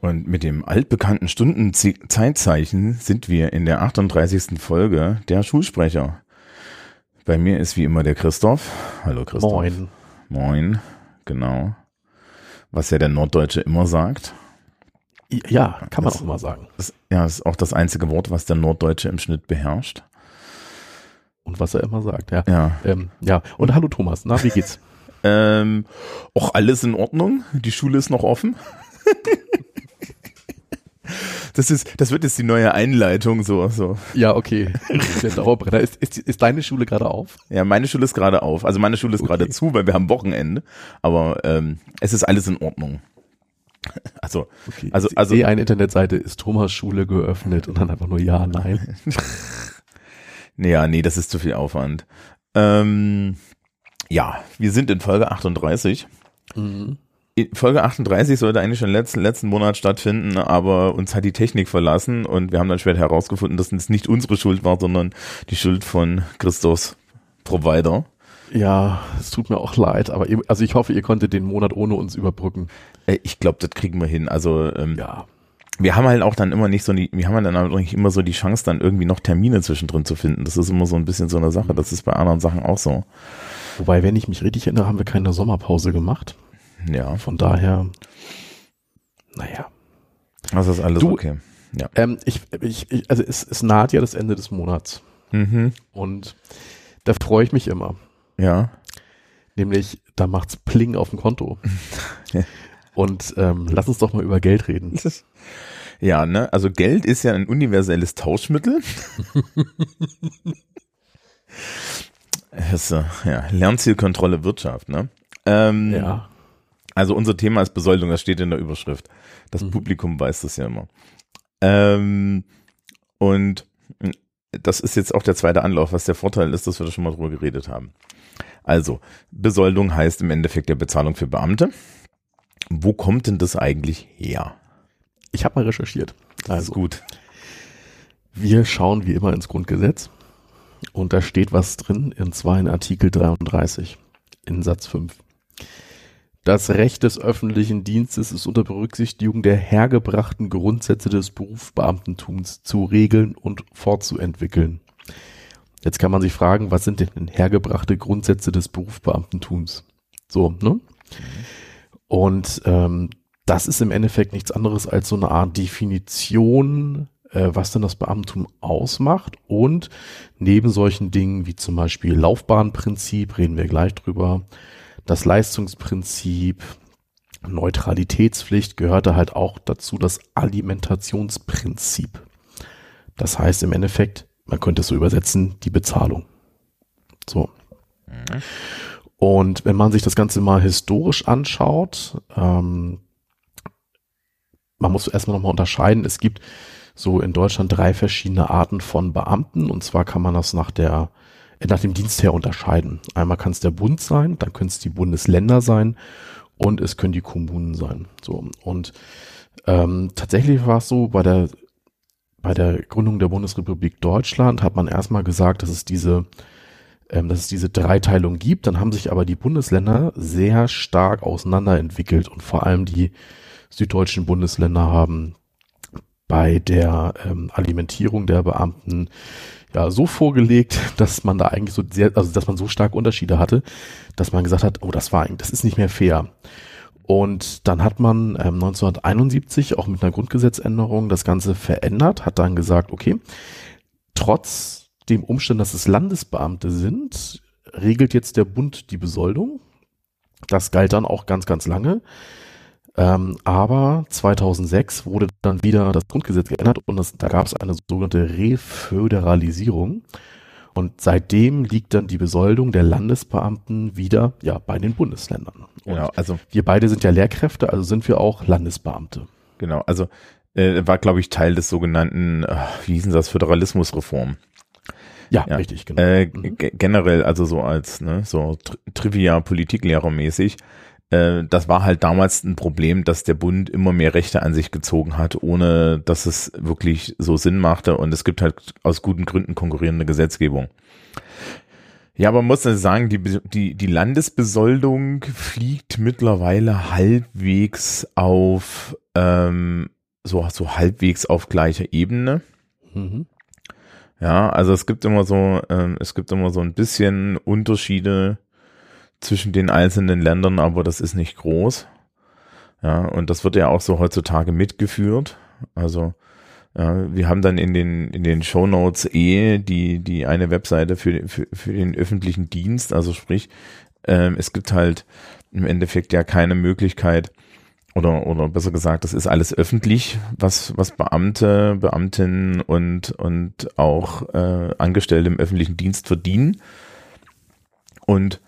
Und mit dem altbekannten Stundenzeitzeichen sind wir in der 38. Folge der Schulsprecher. Bei mir ist wie immer der Christoph. Hallo Christoph. Moin. Moin, genau. Was ja der Norddeutsche immer sagt. Ja, kann man Das- auch mal sagen. Das, ja, ist auch das einzige Wort, was der Norddeutsche im Schnitt beherrscht. Und was er immer sagt, ja. Ja. Ähm, ja, und hallo Thomas, na, wie geht's? Ähm, auch alles in Ordnung. Die Schule ist noch offen. Das ist, das wird jetzt die neue Einleitung, so, so. ja, okay. Der Dauerbrenner. Ist, ist, ist deine Schule gerade auf? Ja, meine Schule ist gerade auf. Also meine Schule ist Okay. gerade zu, weil wir haben Wochenende. Aber ähm, es ist alles in Ordnung. Also, Okay. Also- Ich also- sehe eine Internetseite, ist Thomas Schule geöffnet und dann einfach nur ja, nein. ja, nee, das ist zu viel Aufwand. Ähm, ja, wir sind in Folge 38. Mhm. Folge 38 sollte eigentlich schon letzten, letzten Monat stattfinden, aber uns hat die Technik verlassen und wir haben dann später herausgefunden, dass es nicht unsere Schuld war, sondern die Schuld von Christos Provider. Ja, es tut mir auch leid, aber also ich hoffe, ihr konntet den Monat ohne uns überbrücken. Äh, Ich glaube, das kriegen wir hin. Also ähm, Ja. Wir haben halt auch dann immer nicht so die, wir haben dann auch nicht immer so die Chance, dann irgendwie noch Termine zwischendrin zu finden. Das ist immer so ein bisschen so eine Sache. Das ist bei anderen Sachen auch so. Wobei, wenn ich mich richtig erinnere, haben wir keine Sommerpause gemacht. Ja, Von daher, naja. das ist alles Du- okay. Ja. Ähm, ich, ich, ich, also es, es naht ja das Ende des Monats. Mhm. Und da freue ich mich immer. Ja. Nämlich, da macht's Pling auf dem Konto. Und ähm, lass uns doch mal über Geld reden. Ja, ne? Also Geld ist ja ein universelles Tauschmittel. Ist, ja, Lernzielkontrolle Wirtschaft, ne? Ähm, Ja. Also unser Thema ist Besoldung, das steht in der Überschrift. Das Mhm. Publikum weiß das ja immer. Ähm, und das ist jetzt auch der zweite Anlauf, was der Vorteil ist, dass wir da schon mal drüber geredet haben. Also, Besoldung heißt im Endeffekt der Bezahlung für Beamte. Wo kommt denn das eigentlich her? Ich habe mal recherchiert. Das Also, ist gut. wir schauen wie immer ins Grundgesetz. Und da steht was drin, und zwar in Artikel 33, in Satz 5. Das Recht des öffentlichen Dienstes ist unter Berücksichtigung der hergebrachten Grundsätze des Berufsbeamtentums zu regeln und fortzuentwickeln. Jetzt kann man sich fragen, was sind denn hergebrachte Grundsätze des Berufsbeamtentums? So, ne? Und ähm, das ist im Endeffekt nichts anderes als so eine Art Definition, äh, was denn das Beamtentum ausmacht. Und neben solchen Dingen wie zum Beispiel Laufbahnprinzip, reden wir gleich drüber, das Leistungsprinzip, Neutralitätspflicht gehörte halt auch dazu das Alimentationsprinzip. Das heißt im Endeffekt, man könnte es so übersetzen, die Bezahlung. So. Und wenn man sich das Ganze mal historisch anschaut, ähm, man muss erstmal nochmal unterscheiden, es gibt so in Deutschland drei verschiedene Arten von Beamten und zwar kann man das nach der äh, nach dem Dienst her unterscheiden. Einmal kann es der Bund sein, dann können es die Bundesländer sein und es können die Kommunen sein. So und ähm, tatsächlich war es so bei der bei der Gründung der Bundesrepublik Deutschland hat man erstmal gesagt, dass es diese ähm, dass es diese Dreiteilung gibt. Dann haben sich aber die Bundesländer sehr stark auseinanderentwickelt und vor allem die süddeutschen Bundesländer haben bei der ähm, Alimentierung der Beamten ja so vorgelegt, dass man da eigentlich so sehr, also dass man so stark Unterschiede hatte, dass man gesagt hat, oh, das war das ist nicht mehr fair. Und dann hat man ähm, 1971 auch mit einer Grundgesetzänderung das Ganze verändert, hat dann gesagt, okay, trotz dem Umstand, dass es Landesbeamte sind, regelt jetzt der Bund die Besoldung. Das galt dann auch ganz, ganz lange. Ähm, aber 2006 wurde dann wieder das Grundgesetz geändert und das, da gab es eine sogenannte Reföderalisierung. Und seitdem liegt dann die Besoldung der Landesbeamten wieder ja bei den Bundesländern. Und Genau, also wir beide sind ja Lehrkräfte, also sind wir auch Landesbeamte. genau, also äh, war glaube ich Teil des sogenannten, äh, wie hieß denn das, Föderalismusreform. Ja, Ja. richtig, genau. Äh, Mhm. ge- generell, also so als ne, so Tri Trivia Politiklehrer mäßig, äh, das war halt damals ein Problem, dass der Bund immer mehr Rechte an sich gezogen hat, ohne dass es wirklich so Sinn machte. Und es gibt halt aus guten Gründen konkurrierende Gesetzgebung. Ja, aber man muss sagen, die, die, die Landesbesoldung fliegt mittlerweile halbwegs auf, ähm, so, so halbwegs auf gleicher Ebene. Mhm. Ja, also es gibt immer so, ähm, es gibt immer so ein bisschen Unterschiede zwischen den einzelnen Ländern, aber das ist nicht groß. Ja, und das wird ja auch so heutzutage mitgeführt. Also ja, wir haben dann in den in den Show Notes eh die die eine Webseite für für, für den öffentlichen Dienst. Also sprich, ähm, es gibt halt im Endeffekt ja keine Möglichkeit oder oder besser gesagt, das ist alles öffentlich, was was Beamte, Beamtinnen und und auch äh, Angestellte im öffentlichen Dienst verdienen. Und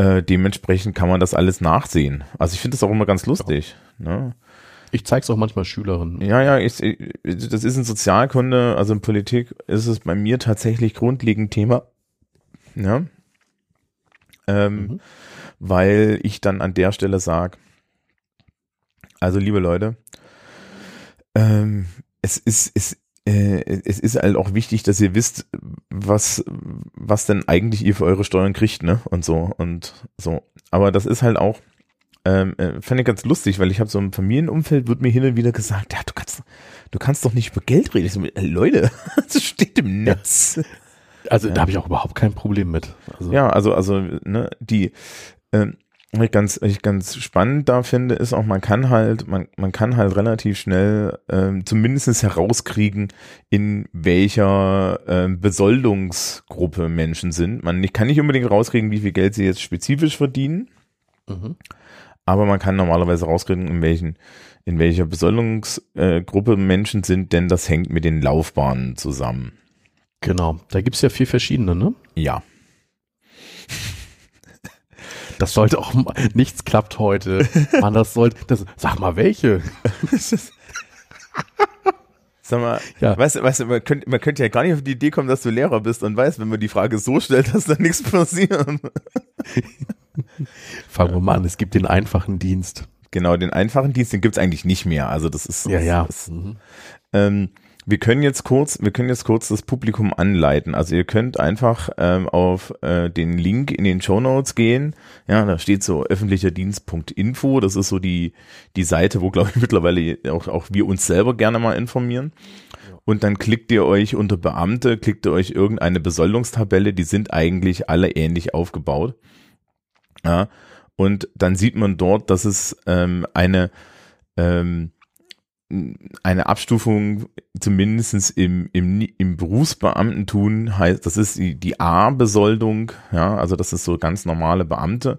äh, dementsprechend kann man das alles nachsehen. Also ich finde das auch immer ganz lustig. Ja. Ne? Ich zeige es auch manchmal Schülerinnen. Ja, ja, ich, das ist in Sozialkunde, also in Politik ist es bei mir tatsächlich grundlegend Thema. Ja. Ähm, mhm. Weil ich dann an der Stelle sage, also liebe Leute, ähm, es ist, es, es ist halt auch wichtig, dass ihr wisst, was, was denn eigentlich ihr für eure Steuern kriegt, ne? Und so und so. Aber das ist halt auch, ähm, äh, fand ich ganz lustig, weil ich habe so im Familienumfeld wird mir hin und wieder gesagt, ja, du kannst, du kannst doch nicht über Geld reden. So, äh, Leute, das steht im Netz. Ja. Also ja. da habe ich auch überhaupt kein Problem mit. Also. Ja, also also ne, die ähm, was ich ganz, was ich ganz spannend da finde, ist auch, man kann halt, man, man kann halt relativ schnell ähm, zumindest herauskriegen, in welcher ähm, Besoldungsgruppe Menschen sind. Man ich kann nicht unbedingt rauskriegen, wie viel Geld sie jetzt spezifisch verdienen. Mhm. Aber man kann normalerweise rauskriegen, in welchen, in welcher Besoldungsgruppe äh, Menschen sind, denn das hängt mit den Laufbahnen zusammen. Genau, da gibt's ja vier verschiedene, ne? Ja. Das sollte auch nichts klappt heute. Man, das sollte, das, sag mal welche. Sag mal, ja. weißt du, weißt du, man könnte, man könnte ja gar nicht auf die Idee kommen, dass du Lehrer bist und weißt, wenn man die Frage so stellt, dass da nichts passiert. Fangen wir mal an, es gibt den einfachen Dienst. Genau, den einfachen Dienst, den gibt's eigentlich nicht mehr. Also das ist. Ja, ja. Das, mhm. ähm, wir können jetzt kurz, wir können jetzt kurz das Publikum anleiten. Also ihr könnt einfach ähm, auf äh, den Link in den Show Notes gehen. Ja, da steht so öffentlicher Dienst.info. Das ist so die die Seite, wo glaube ich mittlerweile auch auch wir uns selber gerne mal informieren. Und dann klickt ihr euch unter Beamte, klickt ihr euch irgendeine Besoldungstabelle. Die sind eigentlich alle ähnlich aufgebaut. Ja, und dann sieht man dort, dass es ähm, eine ähm, eine Abstufung zumindestens im, im, im Berufsbeamtentum heißt, das ist die, die A-Besoldung, ja, also das ist so ganz normale Beamte.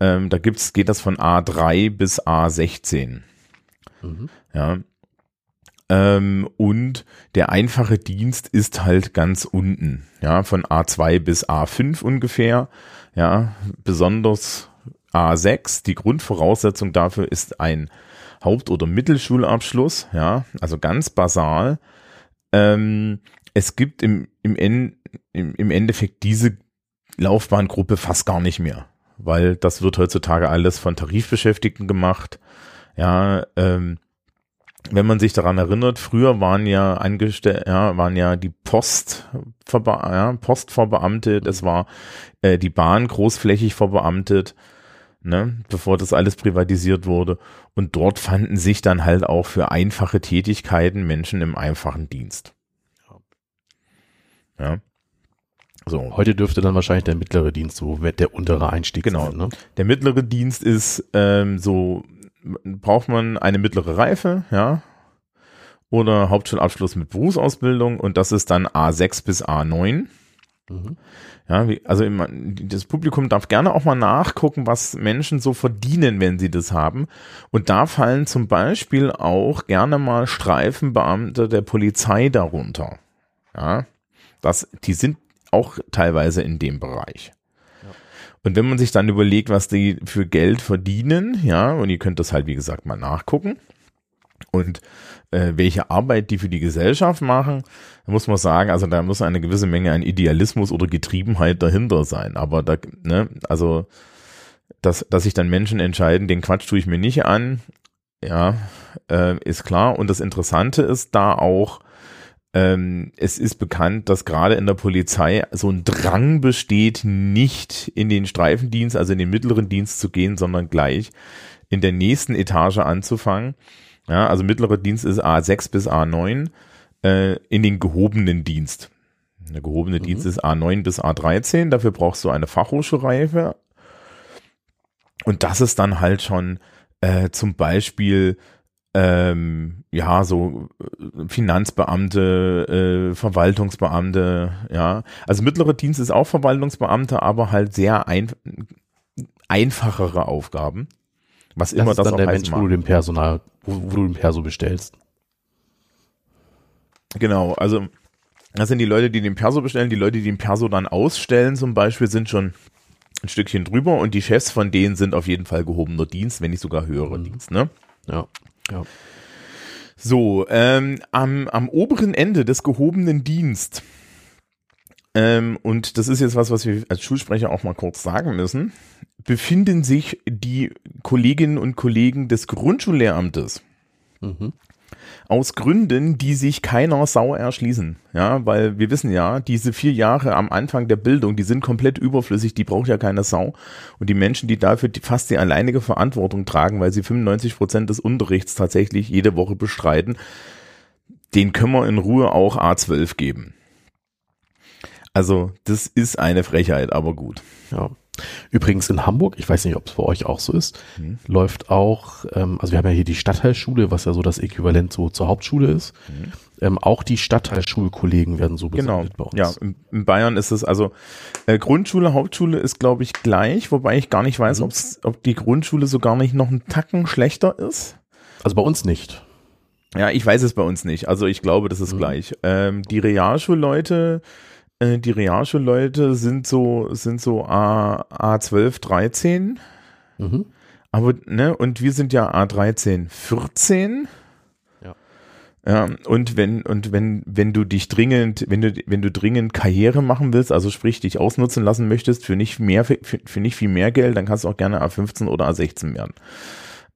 Ähm, da gibt's, geht das von A3 bis A16. Mhm. Ja. Ähm, und der einfache Dienst ist halt ganz unten, ja, von A2 bis A5 ungefähr, ja, besonders A6. Die Grundvoraussetzung dafür ist ein Haupt- oder Mittelschulabschluss, ja, also ganz basal. Ähm, es gibt im, im, en, im, im Endeffekt diese Laufbahngruppe fast gar nicht mehr, weil das wird heutzutage alles von Tarifbeschäftigten gemacht. Ja, ähm, wenn man sich daran erinnert, früher waren ja angestellt, ja, waren ja die Post, ja, Postverbeamtet, es war äh, die Bahn großflächig verbeamtet ne, bevor das alles privatisiert wurde. Und dort fanden sich dann halt auch für einfache Tätigkeiten Menschen im einfachen Dienst. Ja. So. Heute dürfte dann wahrscheinlich der mittlere Dienst so der untere Einstieg genau. sein. Ne? Der mittlere Dienst ist ähm, so, braucht man eine mittlere Reife, ja, oder Hauptschulabschluss mit Berufsausbildung und das ist dann A6 bis A9. Mhm. Ja, wie, also das Publikum darf gerne auch mal nachgucken, was Menschen so verdienen, wenn sie das haben. Und da fallen zum Beispiel auch gerne mal Streifenbeamte der Polizei darunter. Ja, das, die sind auch teilweise in dem Bereich. Und wenn man sich dann überlegt, was die für Geld verdienen, ja, und ihr könnt das halt, wie gesagt, mal nachgucken. Und äh, welche Arbeit die für die Gesellschaft machen, muss man sagen, also da muss eine gewisse Menge an Idealismus oder Getriebenheit dahinter sein. Aber da, ne, also dass, dass sich dann Menschen entscheiden, den Quatsch tue ich mir nicht an, ja, äh, ist klar. Und das Interessante ist da auch, ähm, es ist bekannt, dass gerade in der Polizei so ein Drang besteht, nicht in den Streifendienst, also in den mittleren Dienst zu gehen, sondern gleich in der nächsten Etage anzufangen. Ja, also mittlerer Dienst ist A6 bis A9, äh, in den gehobenen Dienst. Der gehobene mhm. Dienst ist A9 bis A13, dafür brauchst du eine Fachhochschulreife. Und das ist dann halt schon äh, zum Beispiel ähm, ja, so äh, Finanzbeamte, äh, Verwaltungsbeamte, ja. Also mittlerer Dienst ist auch Verwaltungsbeamte, aber halt sehr ein, einfachere Aufgaben. Was das immer ist das dann auch der Mensch, wo du den Personal, wo, wo du den Perso bestellst. Genau, also das sind die Leute, die den Perso bestellen, die Leute, die den Perso dann ausstellen zum Beispiel, sind schon ein Stückchen drüber und die Chefs von denen sind auf jeden Fall gehobener Dienst, wenn nicht sogar höherer mhm. Dienst, ne? Ja. Ja. So, ähm, am, am oberen Ende des gehobenen Dienst, ähm, und das ist jetzt was, was wir als Schulsprecher auch mal kurz sagen müssen, befinden sich die Kolleginnen und Kollegen des Grundschullehramtes. Mhm aus Gründen, die sich keiner Sau erschließen. Ja, weil wir wissen ja, diese vier Jahre am Anfang der Bildung, die sind komplett überflüssig, die braucht ja keine Sau. Und die Menschen, die dafür fast die alleinige Verantwortung tragen, weil sie 95 Prozent des Unterrichts tatsächlich jede Woche bestreiten, den können wir in Ruhe auch A12 geben. Also, das ist eine Frechheit, aber gut. Ja. Übrigens in Hamburg, ich weiß nicht, ob es bei euch auch so ist, mhm. läuft auch, ähm, also wir haben ja hier die Stadtteilschule, was ja so das Äquivalent so zur Hauptschule ist. Mhm. Ähm, auch die Stadtteilschulkollegen werden so besendet genau. bei uns. Ja, in, Bayern ist es also äh, Grundschule, Hauptschule ist glaube ich gleich, wobei ich gar nicht weiß, mhm. ob die Grundschule so gar nicht noch einen Tacken schlechter ist. Also bei uns nicht. Ja, ich weiß es bei uns nicht. Also ich glaube, das ist mhm. gleich. Ähm, die Realschulleute äh, die Realschulleute sind so, sind so A, A12, 13. Mhm. Aber, ne, und wir sind ja A13, 14. Ja. Ja, und wenn, und wenn, wenn du dich dringend, wenn du, wenn du dringend Karriere machen willst, also sprich dich ausnutzen lassen möchtest für nicht mehr, für, für nicht viel mehr Geld, dann kannst du auch gerne A15 oder A16 werden.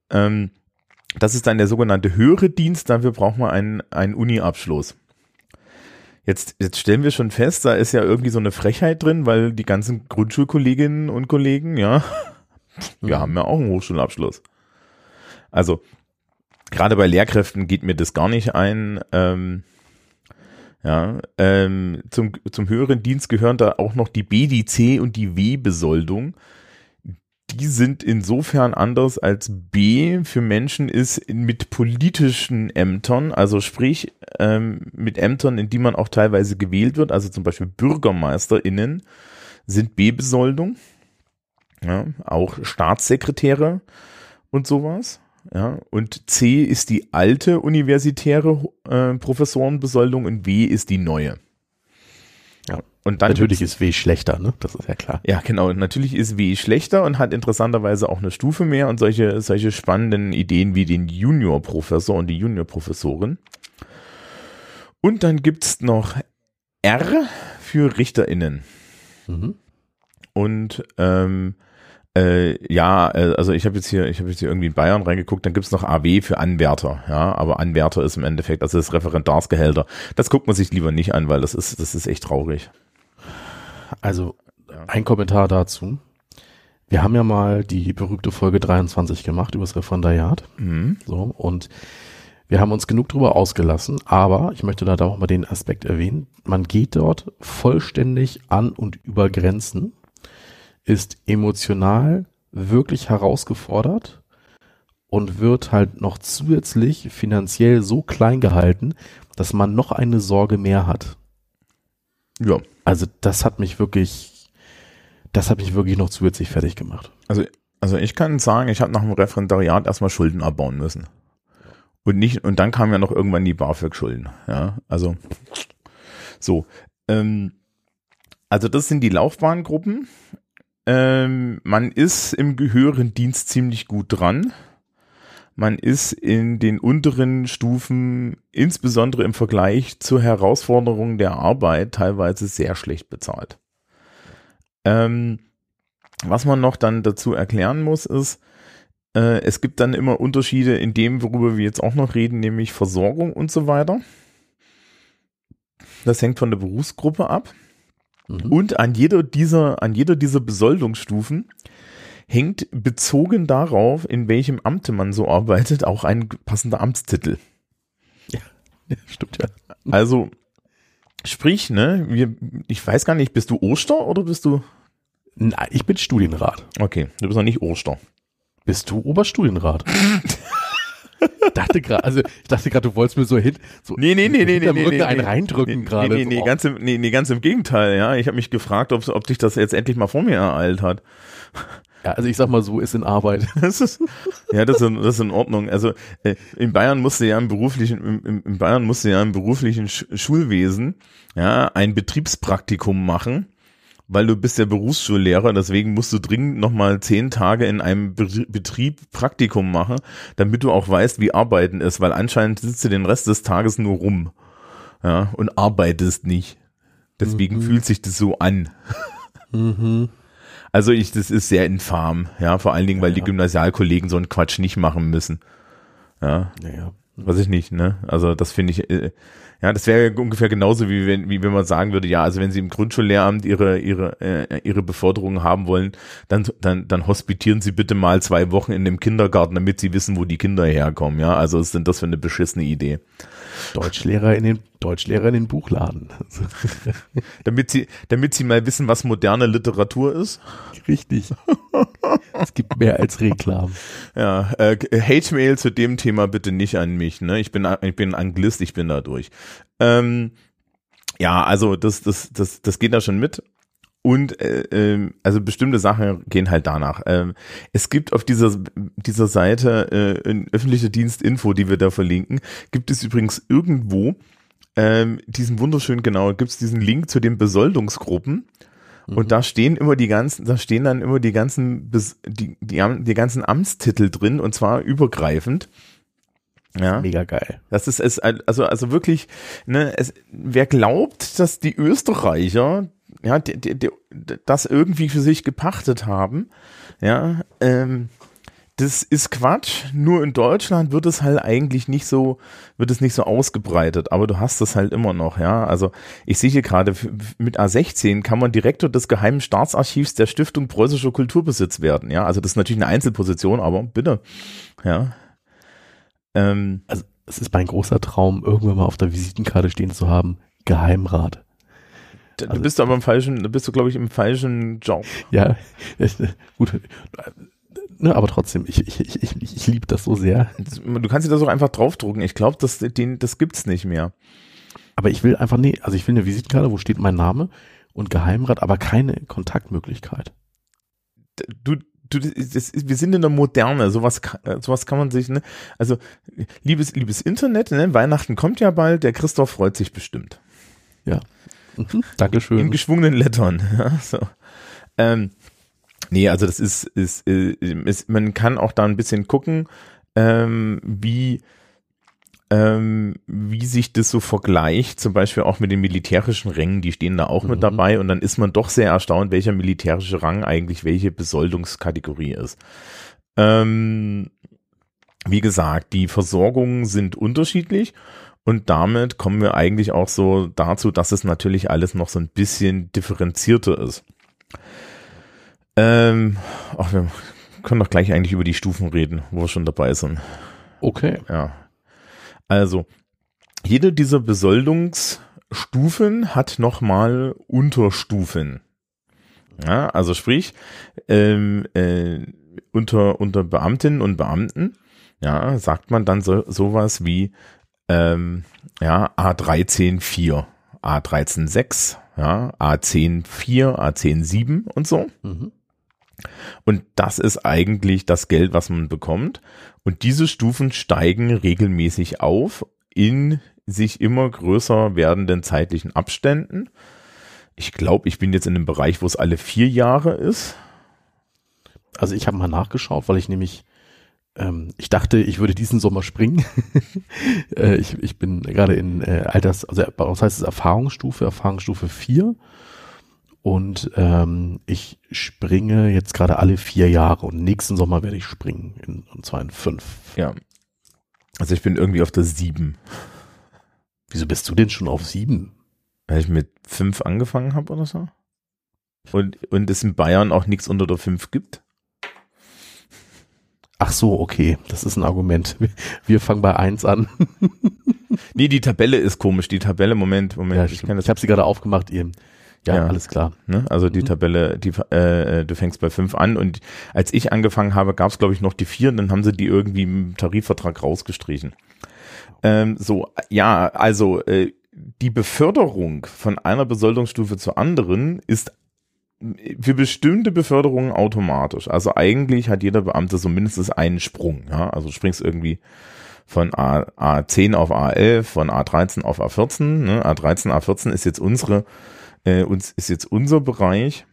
Ähm, das ist dann der sogenannte höhere Dienst, dafür braucht man einen, einen Uni-Abschluss. Jetzt, jetzt stellen wir schon fest, da ist ja irgendwie so eine Frechheit drin, weil die ganzen Grundschulkolleginnen und Kollegen, ja, wir haben ja auch einen Hochschulabschluss. Also, gerade bei Lehrkräften geht mir das gar nicht ein. Ähm, ja, ähm, zum, zum höheren Dienst gehören da auch noch die B, die C und die W-Besoldung die sind insofern anders als B für Menschen ist mit politischen Ämtern, also sprich ähm, mit Ämtern, in die man auch teilweise gewählt wird, also zum Beispiel BürgermeisterInnen sind B-Besoldung, ja, auch Staatssekretäre und sowas. Ja, und C ist die alte universitäre äh, Professorenbesoldung und W ist die neue. Und dann natürlich ist W schlechter, ne? Das ist ja klar. Ja, genau. Natürlich ist W schlechter und hat interessanterweise auch eine Stufe mehr und solche, solche spannenden Ideen wie den Juniorprofessor und die Juniorprofessorin. Und dann gibt's noch R für RichterInnen. Mhm. Und ähm, äh, ja, äh, also ich habe jetzt hier, ich habe jetzt hier irgendwie in Bayern reingeguckt, dann gibt's noch AW für Anwärter, ja, aber Anwärter ist im Endeffekt, also das Referendarsgehälter. Das guckt man sich lieber nicht an, weil das ist, das ist echt traurig. Also ein Kommentar dazu. Wir haben ja mal die berühmte Folge 23 gemacht über das Referendariat. Mhm. So, und wir haben uns genug drüber ausgelassen, aber ich möchte da auch mal den Aspekt erwähnen. Man geht dort vollständig an und über Grenzen, ist emotional wirklich herausgefordert und wird halt noch zusätzlich finanziell so klein gehalten, dass man noch eine Sorge mehr hat. Ja. Also das hat mich wirklich, das hat mich wirklich noch zusätzlich fertig gemacht. Also, also ich kann sagen, ich habe nach dem Referendariat erstmal Schulden abbauen müssen. Und nicht, und dann kamen ja noch irgendwann die BAföG-Schulden. Ja, also so. Ähm, also das sind die Laufbahngruppen. Ähm, man ist im gehörigen Dienst ziemlich gut dran man ist in den unteren Stufen, insbesondere im Vergleich zur Herausforderung der Arbeit, teilweise sehr schlecht bezahlt. Ähm, was man noch dann dazu erklären muss, ist, äh, es gibt dann immer Unterschiede in dem, worüber wir jetzt auch noch reden, nämlich Versorgung und so weiter. Das hängt von der Berufsgruppe ab. Mhm. Und an jeder dieser, an jeder dieser Besoldungsstufen hängt bezogen darauf, in welchem Amte man so arbeitet, auch ein passender Amtstitel. Ja, stimmt ja. Also, sprich, ne, wir, ich weiß gar nicht, bist du Oster oder bist du? Nein, ich bin Studienrat. Okay, du bist noch nicht Oster. Bist du Oberstudienrat? dachte gerade, also ich dachte gerade, du wolltest mir so hin, so nee, nee, nee, nee, nee, nee, nee, einen reindrücken nee, gerade. Nee, nee, nee, ganz im, nee, nee, ganz im Gegenteil, ja. Ich habe mich gefragt, ob, ob dich das jetzt endlich mal vor mir ereilt hat. Ja, also ich sag mal so, ist in Arbeit. Das ist, ja, das ist, das ist in Ordnung. Also äh, in Bayern musste ja im beruflichen, im, in Bayern musste ja im beruflichen Schulwesen ja ein Betriebspraktikum machen weil du bist ja Berufsschullehrer, deswegen musst du dringend nochmal zehn Tage in einem Betrieb Praktikum machen, damit du auch weißt, wie Arbeiten ist, weil anscheinend sitzt du den Rest des Tages nur rum, ja, und arbeitest nicht. Deswegen mhm. fühlt sich das so an. Mhm. Also ich, das ist sehr infam, ja, vor allen Dingen, weil ja, die Gymnasialkollegen so einen Quatsch nicht machen müssen. Ja. Naja. Weiß ich nicht, ne? Also das finde ich, äh, ja, das wäre ungefähr genauso wie wenn, wie wenn man sagen würde, ja, also wenn Sie im Grundschullehramt Ihre ihre äh, Ihre Beförderung haben wollen, dann dann dann hospitieren Sie bitte mal zwei Wochen in dem Kindergarten, damit Sie wissen, wo die Kinder herkommen. Ja, also was sind das für eine beschissene Idee? Deutschlehrer in den Deutschlehrer in den Buchladen. damit Sie damit Sie mal wissen, was moderne Literatur ist. Richtig. es gibt mehr als Reklam. Ja, äh, Hate Mail zu dem Thema bitte nicht an mich. Ne, ich bin ich bin Anglist, ich bin da durch. Ähm, ja, also das, das, das, das geht da schon mit. Und äh, äh, also bestimmte Sachen gehen halt danach. Ähm, es gibt auf dieser dieser Seite äh, in öffentliche Dienstinfo, die wir da verlinken, gibt es übrigens irgendwo ähm, diesen wunderschönen genau gibt es diesen Link zu den Besoldungsgruppen. Und mhm. da stehen immer die ganzen, da stehen dann immer die ganzen, die, die, die ganzen Amtstitel drin und zwar übergreifend. Ja. Mega geil. Das ist es, also, also wirklich, ne, es, wer glaubt, dass die Österreicher, ja, die, die, die, das irgendwie für sich gepachtet haben, ja, ähm, das ist Quatsch. Nur in Deutschland wird es halt eigentlich nicht so, wird es nicht so ausgebreitet. Aber du hast es halt immer noch, ja. Also ich sehe hier gerade mit A16 kann man Direktor des Geheimen Staatsarchivs der Stiftung Preußischer Kulturbesitz werden, ja. Also das ist natürlich eine Einzelposition, aber bitte, ja. Ähm, also es ist mein großer Traum, irgendwann mal auf der Visitenkarte stehen zu haben, Geheimrat. Du also, bist aber im falschen, du bist du, glaube ich, im falschen Job. Ja, gut. Ne, aber trotzdem, ich, ich, ich, ich, ich liebe das so sehr. Du kannst dir das auch einfach draufdrucken. Ich glaube, das, den, das gibt's nicht mehr. Aber ich will einfach, nee, also ich will eine Visitenkarte, wo steht mein Name und Geheimrat, aber keine Kontaktmöglichkeit. Du, du, das, wir sind in der Moderne, sowas, sowas kann man sich, ne? Also, liebes, liebes Internet, ne? Weihnachten kommt ja bald, der Christoph freut sich bestimmt. Ja. Mhm. Dankeschön. In geschwungenen Lettern, ja, so. Ähm, nee, also das ist, ist, ist, man kann auch da ein bisschen gucken, ähm, wie, ähm, wie sich das so vergleicht, zum Beispiel auch mit den militärischen Rängen, die stehen da auch mhm. mit dabei und dann ist man doch sehr erstaunt, welcher militärische Rang eigentlich welche Besoldungskategorie ist. Ähm, wie gesagt, die Versorgungen sind unterschiedlich und damit kommen wir eigentlich auch so dazu, dass es natürlich alles noch so ein bisschen differenzierter ist. Ähm, ach, wir können doch gleich eigentlich über die Stufen reden, wo wir schon dabei sind. Okay. Ja. Also, jede dieser Besoldungsstufen hat nochmal Unterstufen. Ja, also sprich, ähm, äh, unter, unter Beamtinnen und Beamten, ja, sagt man dann so, sowas wie, ähm, ja, A134, A136, ja, A104, A107 und so. Mhm. Und das ist eigentlich das Geld, was man bekommt. Und diese Stufen steigen regelmäßig auf in sich immer größer werdenden zeitlichen Abständen. Ich glaube, ich bin jetzt in einem Bereich, wo es alle vier Jahre ist. Also ich habe mal nachgeschaut, weil ich nämlich, ähm, ich dachte, ich würde diesen Sommer springen. äh, ich, ich bin gerade in äh, Alters, also bei uns heißt es Erfahrungsstufe, Erfahrungsstufe 4. Und ähm, ich springe jetzt gerade alle vier Jahre und nächsten Sommer werde ich springen, in, und zwar in fünf. Ja. Also ich bin irgendwie auf der sieben. Wieso bist du denn schon auf sieben? Weil ich mit fünf angefangen habe oder so. Und, und es in Bayern auch nichts unter der fünf gibt. Ach so, okay, das ist ein Argument. Wir fangen bei eins an. nee, die Tabelle ist komisch. Die Tabelle, Moment, Moment. Ja, ich ich habe sie gerade aufgemacht eben. Ja, ja, alles klar. Ne? Also die mhm. Tabelle, die äh, du fängst bei fünf an und als ich angefangen habe, gab es glaube ich noch die vier und dann haben sie die irgendwie im Tarifvertrag rausgestrichen. Ähm, so, ja, also äh, die Beförderung von einer Besoldungsstufe zur anderen ist für bestimmte Beförderungen automatisch. Also eigentlich hat jeder Beamte so mindestens einen Sprung. Ja? Also du springst irgendwie von A, A10 auf A11, von A13 auf A14. Ne? A13, A14 ist jetzt unsere, äh, uns ist jetzt unser Bereich.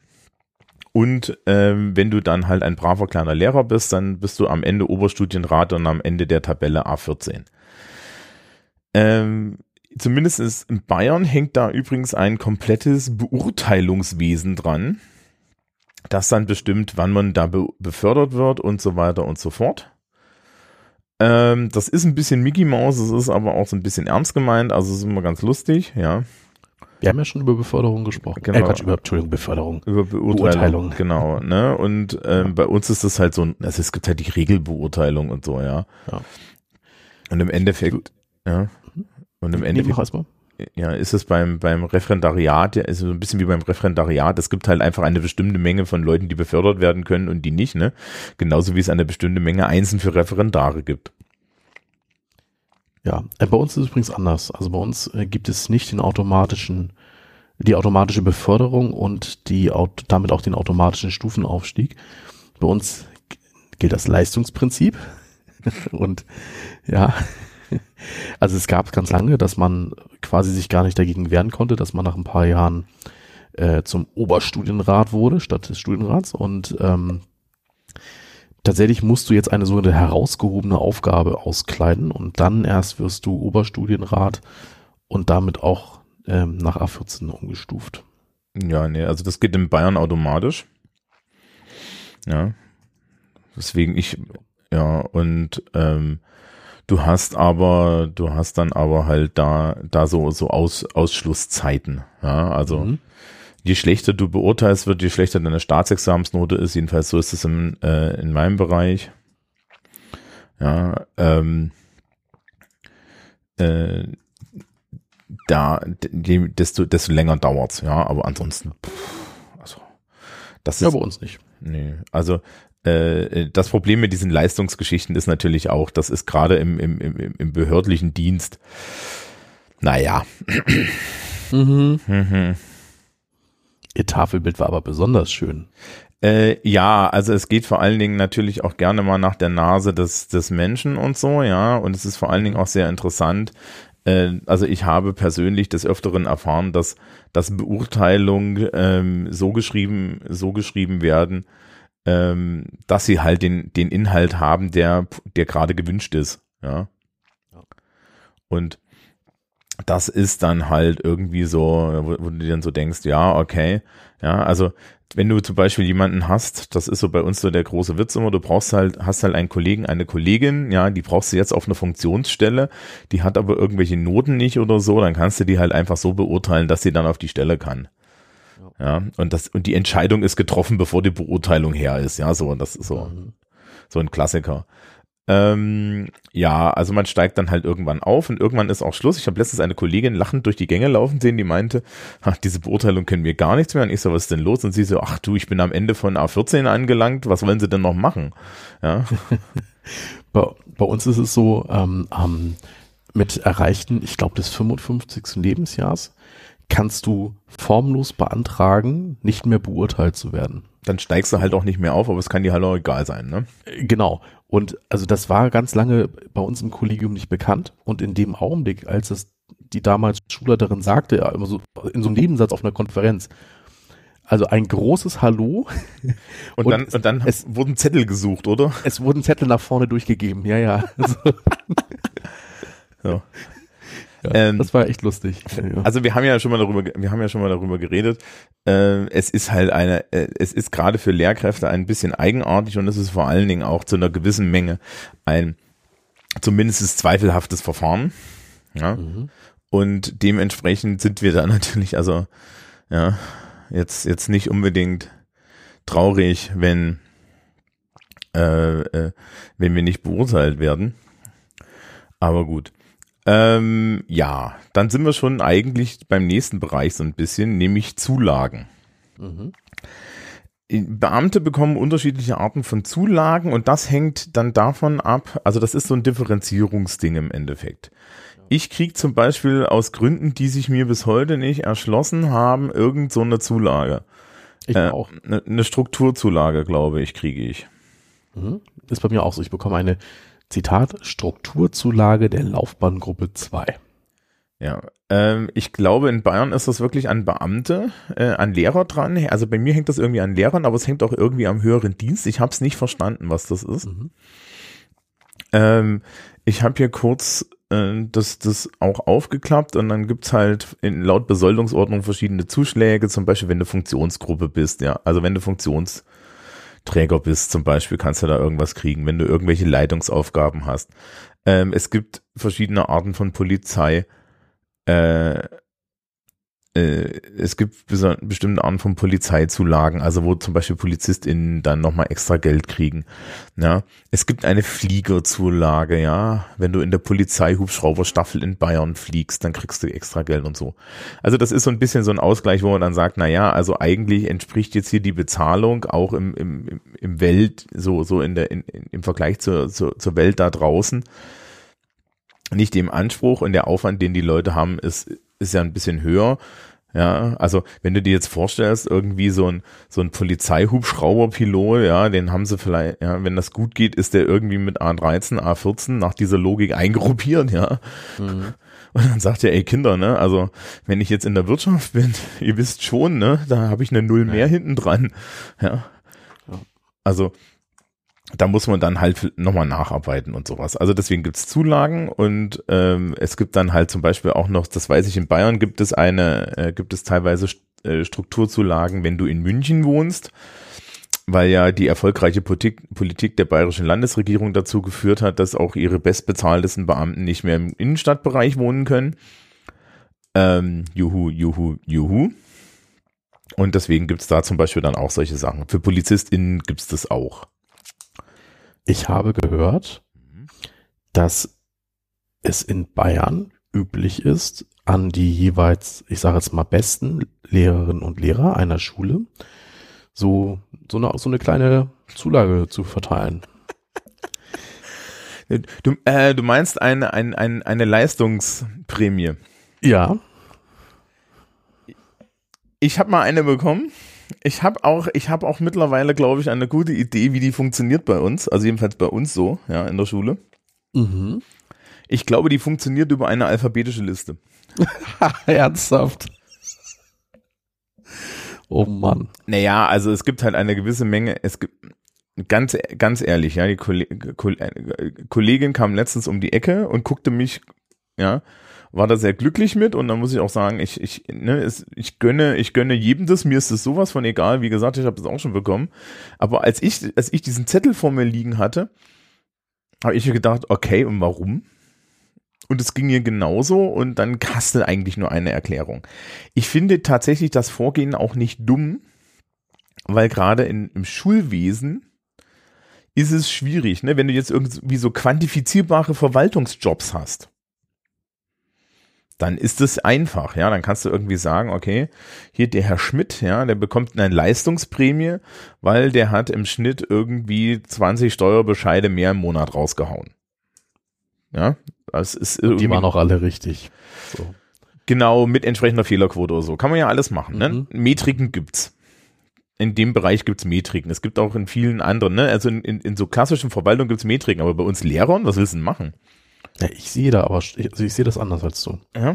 Und ähm, wenn du dann halt ein braver kleiner Lehrer bist, dann bist du am Ende Oberstudienrat und am Ende der Tabelle A14. Ähm, zumindest in Bayern hängt da übrigens ein komplettes Beurteilungswesen dran, das dann bestimmt, wann man da be befördert wird und so weiter und so fort. Ähm, das ist ein bisschen Mickey Mouse, es ist aber auch so ein bisschen ernst gemeint, also es ist immer ganz lustig, ja. Wir haben ja schon über Beförderung gesprochen. Genau. Äh, Quatsch, über, Entschuldigung, Beförderung. Über Beurteilung. Beurteilung. Genau, ne? Und ähm, bei uns ist das halt so, also es gibt halt die Regelbeurteilung und so, ja. ja. Und im Endeffekt, ja. Und im Endeffekt, ja, ist es beim, beim Referendariat, ja, ist so ein bisschen wie beim Referendariat. Es gibt halt einfach eine bestimmte Menge von Leuten, die befördert werden können und die nicht, ne? Genauso wie es eine bestimmte Menge Einsen für Referendare gibt. Ja, äh, bei uns ist es übrigens anders. Also bei uns äh, gibt es nicht den automatischen, die automatische Beförderung und die damit auch den automatischen Stufenaufstieg. Bei uns gilt das Leistungsprinzip. und ja, also es gab ganz lange, dass man quasi sich gar nicht dagegen wehren konnte, dass man nach ein paar Jahren äh, zum Oberstudienrat wurde statt des Studienrats und ähm, tatsächlich musst du jetzt eine sogenannte herausgehobene Aufgabe auskleiden und dann erst wirst du Oberstudienrat und damit auch ähm, nach A14 umgestuft. Ja, nee, also das geht in Bayern automatisch. Ja. Deswegen ich, ja, und ähm, Du hast aber, du hast dann aber halt da, da so, so Aus, Ausschlusszeiten. Ja, also mhm. Je schlechter du beurteilst wird, je schlechter deine Staatsexamensnote ist. Jedenfalls so ist es im, äh, in meinem Bereich. Ja, ähm, äh, da, desto, desto länger dauert's, ja, aber ansonsten, pff, also, das ist. Ja, bei uns nicht. Nee, also äh, das Problem mit diesen Leistungsgeschichten ist natürlich auch, das ist gerade im, im, im, im behördlichen Dienst, naja. Mhm. mhm. Ihr Tafelbild war aber besonders schön. Äh, ja, also es geht vor allen Dingen natürlich auch gerne mal nach der Nase des, des Menschen und so, ja. Und es ist vor allen Dingen auch sehr interessant. Äh, also ich habe persönlich des Öfteren erfahren, dass, dass Beurteilungen ähm, so geschrieben, so geschrieben werden, ähm, dass sie halt den, den Inhalt haben, der, der gerade gewünscht ist. Ja. Und das ist dann halt irgendwie so, wo, wo, du dir dann so denkst, ja, okay, ja, also wenn du zum Beispiel jemanden hast, das ist so bei uns so der große Witz immer, du brauchst halt, hast halt einen Kollegen, eine Kollegin, ja, die brauchst du jetzt auf einer Funktionsstelle, die hat aber irgendwelche Noten nicht oder so, dann kannst du die halt einfach so beurteilen, dass sie dann auf die Stelle kann. Ja, und das, und die Entscheidung ist getroffen, bevor die Beurteilung her ist. Ja, so, und das ist so, mhm. so ein Klassiker. Ähm, ja, also man steigt dann halt irgendwann auf und irgendwann ist auch Schluss. Ich habe letztens eine Kollegin lachend durch die Gänge laufen sehen, die meinte, ach, diese Beurteilung können wir gar nichts mehr. Und ich so, was ist denn los? Und sie so, ach du, ich bin am Ende von A14 angelangt, was wollen sie denn noch machen? Ja. bei, bei, uns ist es so, ähm, ähm, mit erreichten, ich glaube, des 55. Lebensjahrs kannst du formlos beantragen, nicht mehr beurteilt zu werden. Dann steigst du halt auch nicht mehr auf, aber es kann dir halt auch egal sein, ne? Genau. Und also das war ganz lange bei uns im Kollegium nicht bekannt. Und in dem Augenblick, als es die damals Schulleiterin sagte, immer so in so einem Nebensatz auf einer Konferenz, also ein großes Hallo. Und, und dann, und dann es, wurden Zettel gesucht, oder? Es wurden Zettel nach vorne durchgegeben, ja, ja. so. Ja, ähm, das war echt lustig. Also wir haben ja schon mal darüber, wir haben ja schon mal darüber geredet. Äh, es ist halt eine, äh, es ist gerade für Lehrkräfte ein bisschen eigenartig und es ist vor allen Dingen auch zu einer gewissen Menge ein zumindest zweifelhaftes Verfahren. Ja. Mhm. Und dementsprechend sind wir da natürlich, also ja, jetzt jetzt nicht unbedingt traurig, wenn äh, äh, wenn wir nicht beurteilt werden. Aber gut. Ähm, ja, dann sind wir schon eigentlich beim nächsten Bereich so ein bisschen, nämlich Zulagen. Mhm. Beamte bekommen unterschiedliche Arten von Zulagen und das hängt dann davon ab, also das ist so ein Differenzierungsding im Endeffekt. Ich krieg zum Beispiel aus Gründen, die sich mir bis heute nicht erschlossen haben, irgend so eine Zulage. Ich äh, auch. Eine, eine Strukturzulage, glaube ich, kriege ich. Mhm. Ist bei mir auch so. Ich bekomme eine Zitat, Strukturzulage der Laufbahngruppe 2. Ja, ähm, ich glaube, in Bayern ist das wirklich an Beamte, äh, an Lehrer dran. Also bei mir hängt das irgendwie an Lehrern, aber es hängt auch irgendwie am höheren Dienst. Ich habe es nicht verstanden, was das ist. Mhm. Ähm, ich habe hier kurz äh, das, das auch aufgeklappt und dann gibt's halt in, laut Besoldungsordnung verschiedene Zuschläge, zum Beispiel wenn du Funktionsgruppe bist, ja. Also wenn du Funktions Träger bist zum Beispiel, kannst du da irgendwas kriegen, wenn du irgendwelche Leitungsaufgaben hast. Ähm, es gibt verschiedene Arten von Polizei. Äh, es gibt bestimmte Arten von Polizeizulagen, also wo zum Beispiel PolizistInnen dann nochmal extra Geld kriegen. Ja, es gibt eine Fliegerzulage, ja. Wenn du in der Polizeihubschrauberstaffel in Bayern fliegst, dann kriegst du extra Geld und so. Also das ist so ein bisschen so ein Ausgleich, wo man dann sagt, na ja, also eigentlich entspricht jetzt hier die Bezahlung auch im, im, im Welt, so, so in der, in, im Vergleich zur, zur, zur Welt da draußen nicht dem Anspruch und der Aufwand, den die Leute haben, ist, ist ja ein bisschen höher. Ja, also wenn du dir jetzt vorstellst, irgendwie so ein so ein Polizeihubschrauberpilot, ja, den haben sie vielleicht, ja, wenn das gut geht, ist der irgendwie mit A13, A14 nach dieser Logik eingruppiert, ja. Mhm. Und dann sagt er, ey Kinder, ne, also wenn ich jetzt in der Wirtschaft bin, ihr wisst schon, ne, da habe ich eine Null mehr ja. hinten dran, ja. Also da muss man dann halt nochmal nacharbeiten und sowas. Also deswegen gibt's Zulagen und ähm, es gibt dann halt zum Beispiel auch noch, das weiß ich, in Bayern gibt es eine, äh, gibt es teilweise äh, Strukturzulagen, wenn du in München wohnst, weil ja die erfolgreiche Politik, Politik der bayerischen Landesregierung dazu geführt hat, dass auch ihre bestbezahltesten Beamten nicht mehr im Innenstadtbereich wohnen können. Ähm, juhu, juhu, juhu. Und deswegen gibt's da zum Beispiel dann auch solche Sachen. Für PolizistInnen gibt's das auch. Ich habe gehört, dass es in Bayern üblich ist, an die jeweils, ich sage jetzt mal, besten Lehrerinnen und Lehrer einer Schule so, so, eine, so eine kleine Zulage zu verteilen. Du, äh, du meinst eine, eine, eine, eine Leistungsprämie? Ja. Ich habe mal eine bekommen. Ich habe auch, ich habe auch mittlerweile, glaube ich, eine gute Idee, wie die funktioniert bei uns. Also jedenfalls bei uns so, ja, in der Schule. Mhm. Ich glaube, die funktioniert über eine alphabetische Liste. Ernsthaft. Oh Mann. Naja, also es gibt halt eine gewisse Menge, es gibt, ganz, ganz ehrlich, ja, die Kollegin kam letztens um die Ecke und guckte mich, ja, war da sehr glücklich mit und dann muss ich auch sagen, ich, ich, ne, es, ich gönne, ich gönne jedem das, mir ist es sowas von egal, wie gesagt, ich habe das auch schon bekommen. Aber als ich, als ich diesen Zettel vor mir liegen hatte, habe ich mir gedacht, okay, und warum? Und es ging mir genauso und dann kasste eigentlich nur eine Erklärung. Ich finde tatsächlich das Vorgehen auch nicht dumm, weil gerade im Schulwesen ist es schwierig, ne? wenn du jetzt irgendwie so quantifizierbare Verwaltungsjobs hast dann ist es einfach, ja, dann kannst du irgendwie sagen, okay, hier der Herr Schmidt, ja, der bekommt eine Leistungsprämie, weil der hat im Schnitt irgendwie 20 Steuerbescheide mehr im Monat rausgehauen. Ja, das ist irgendwie. Die waren auch alle richtig. So. Genau, mit entsprechender Fehlerquote oder so. Kann man ja alles machen, ne? mhm. Metriken gibt's. In dem Bereich gibt's Metriken. Es gibt auch in vielen anderen, ne? Also in, in, in so klassischen Verwaltungen gibt's Metriken, aber bei uns Lehrern, was willst du denn machen? Ja, ich sehe da aber, ich, also ich sehe das anders als du. Ja.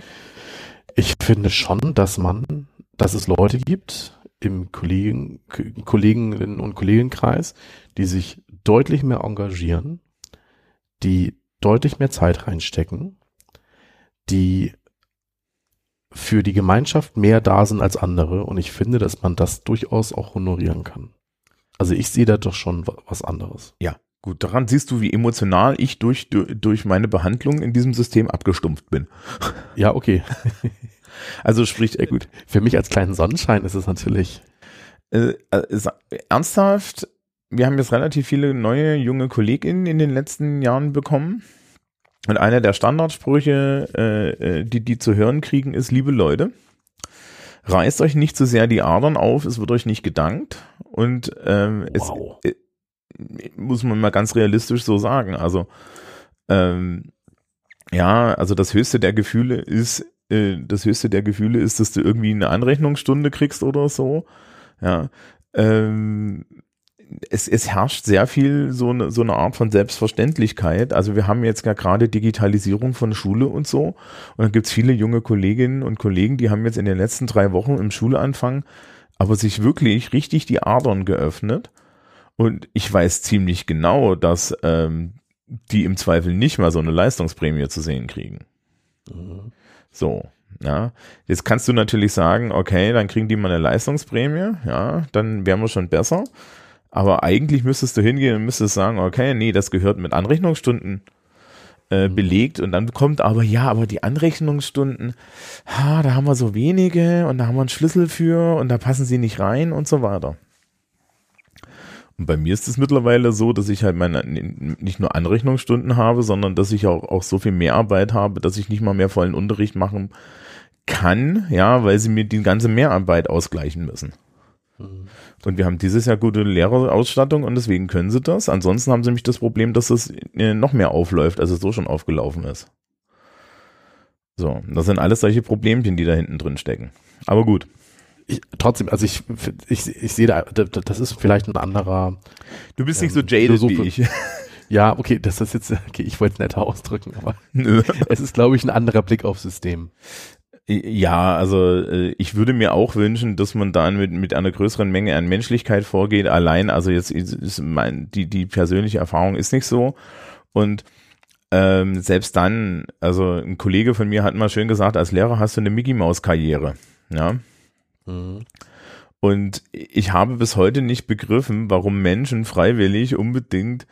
Ich finde schon, dass man, dass es Leute gibt im Kollegen, Kolleginnen und Kollegenkreis, die sich deutlich mehr engagieren, die deutlich mehr Zeit reinstecken, die für die Gemeinschaft mehr da sind als andere. Und ich finde, dass man das durchaus auch honorieren kann. Also ich sehe da doch schon was anderes. Ja, gut. Daran siehst du, wie emotional ich durch, durch meine Behandlung in diesem System abgestumpft bin. Ja, okay. Also spricht er gut. Für mich als kleinen Sonnenschein ist es natürlich. Äh, äh, ernsthaft, wir haben jetzt relativ viele neue junge KollegInnen in den letzten Jahren bekommen. Und einer der Standardsprüche, äh, äh, die die zu hören kriegen, ist, liebe Leute, reißt euch nicht zu so sehr die Adern auf, es wird euch nicht gedankt. Und ähm, wow. es äh, muss man mal ganz realistisch so sagen. Also ähm, ja, also das höchste der Gefühle ist, äh, das höchste der Gefühle ist, dass du irgendwie eine Anrechnungsstunde kriegst oder so. Ja. Ähm, es, es herrscht sehr viel so eine, so eine Art von Selbstverständlichkeit. Also wir haben jetzt ja gerade Digitalisierung von Schule und so. Und dann gibt es viele junge Kolleginnen und Kollegen, die haben jetzt in den letzten drei Wochen im Schulanfang aber sich wirklich richtig die Adern geöffnet. Und ich weiß ziemlich genau, dass ähm, die im Zweifel nicht mal so eine Leistungsprämie zu sehen kriegen. Mhm. So, ja. Jetzt kannst du natürlich sagen, okay, dann kriegen die mal eine Leistungsprämie, ja, dann wären wir schon besser. Aber eigentlich müsstest du hingehen und müsstest sagen, okay, nee, das gehört mit Anrechnungsstunden äh, mhm. belegt und dann kommt aber, ja, aber die Anrechnungsstunden, ha, da haben wir so wenige und da haben wir einen Schlüssel für und da passen sie nicht rein und so weiter. Und bei mir ist es mittlerweile so, dass ich halt meine, nicht nur Anrechnungsstunden habe, sondern dass ich auch, auch so viel Mehrarbeit habe, dass ich nicht mal mehr vollen Unterricht machen kann, ja, weil sie mir die ganze Mehrarbeit ausgleichen müssen. Mhm. Und wir haben dieses Jahr gute Lehrerausstattung und deswegen können sie das. Ansonsten haben sie nämlich das Problem, dass es äh, noch mehr aufläuft, als es so schon aufgelaufen ist. So, das sind alles solche Problemchen, die da hinten drin stecken. Aber gut. Ich, trotzdem, also ich, ich, ich sehe da, das ist vielleicht ein anderer. Du bist ähm, nicht so jaded wie ich. Ja, okay, das ist jetzt, okay, ich wollte es netter ausdrücken, aber Nö. es ist, glaube ich, ein anderer Blick aufs System. Ja, also äh, ich würde mir auch wünschen, dass man dann mit, mit einer größeren Menge an Menschlichkeit vorgeht. Allein, also jetzt ist mein, die, die persönliche Erfahrung ist nicht so. Und ähm, selbst dann, also ein Kollege von mir hat mal schön gesagt, als Lehrer hast du eine Mickey Maus Karriere. Ja. Mhm. Und ich habe bis heute nicht begriffen, warum Menschen freiwillig unbedingt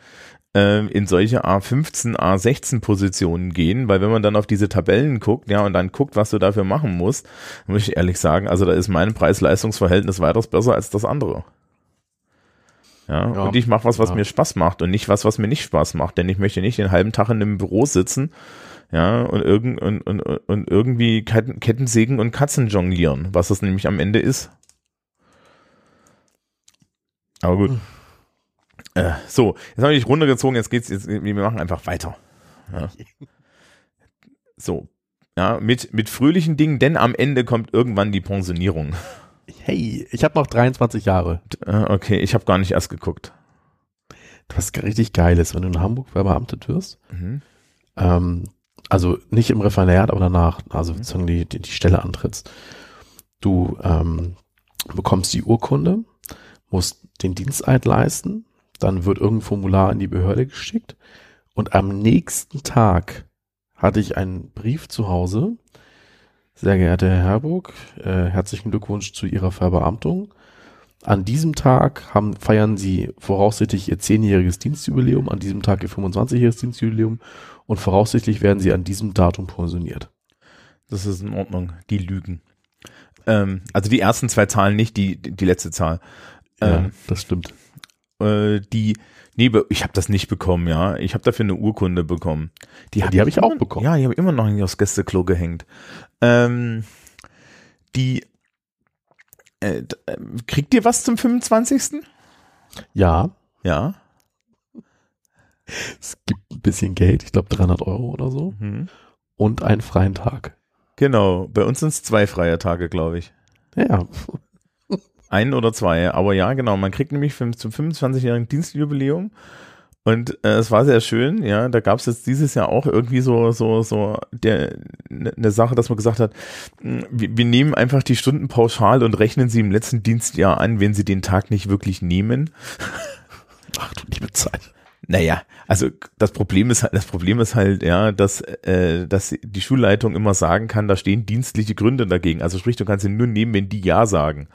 äh, in solche A15, A16 Positionen gehen, weil wenn man dann auf diese Tabellen guckt, ja, und dann guckt, was du dafür machen musst, muss ich ehrlich sagen, also da ist mein Preis-Leistungs-Verhältnis weitaus besser als das andere. Ja, ja und ich mache was, was ja. mir Spaß macht und nicht was, was mir nicht Spaß macht, denn ich möchte nicht den halben Tag in einem Büro sitzen, ja, und, irgend, und, und, und irgendwie Ketten, Kettensägen und Katzen jonglieren, was das nämlich am Ende ist. Aber gut. Hm. Äh, so, jetzt habe ich runtergezogen, jetzt geht's, jetzt, wir machen einfach weiter. Ja. So, ja, mit, mit fröhlichen Dingen, denn am Ende kommt irgendwann die Pensionierung. Hey, ich habe noch 23 Jahre. Äh, okay, ich habe gar nicht erst geguckt. Was richtig geil ist, wenn du in Hamburg verbeamtet wirst, mhm. ähm, also nicht im Referendariat, aber danach, also mhm. sozusagen die, die, die Stelle antrittst, du ähm, bekommst die Urkunde, musst den Diensteid leisten, dann wird irgendein Formular in die Behörde geschickt und am nächsten Tag hatte ich einen Brief zu Hause. Sehr geehrter Herr Herburg, äh, herzlichen Glückwunsch zu Ihrer Verbeamtung. An diesem Tag haben, feiern Sie voraussichtlich Ihr zehnjähriges Dienstjubiläum, an diesem Tag Ihr 25-jähriges Dienstjubiläum und voraussichtlich werden Sie an diesem Datum pensioniert. Das ist in Ordnung. Die lügen. Ähm, also die ersten zwei Zahlen nicht, die, die letzte Zahl. Ähm, ja, das stimmt äh, die, nee, ich habe das nicht bekommen, ja. Ich habe dafür eine Urkunde bekommen. Die ja, habe hab ich auch bekommen. Ja, die habe immer noch nicht aufs Gästeklo gehängt. Ähm, die äh, äh kriegt ihr was zum 25.? Ja. Ja. Es gibt ein bisschen Geld, ich glaube 300 Euro oder so. Mhm. Und einen freien Tag. Genau, bei uns sind es zwei freie Tage, glaube ich. Ja. Ein oder zwei, aber ja, genau. Man kriegt nämlich zum 25-jährigen Dienstjubiläum und äh, es war sehr schön, ja. Da gab es jetzt dieses Jahr auch irgendwie so, so, so der eine ne Sache, dass man gesagt hat, hm, wir, wir nehmen einfach die Stunden pauschal und rechnen sie im letzten Dienstjahr an, wenn sie den Tag nicht wirklich nehmen. Ach du liebe Zeit. Naja, also das Problem ist halt, das Problem ist halt, ja, dass, äh, dass die Schulleitung immer sagen kann, da stehen dienstliche Gründe dagegen. Also sprich, du kannst ihn nur nehmen, wenn die Ja sagen.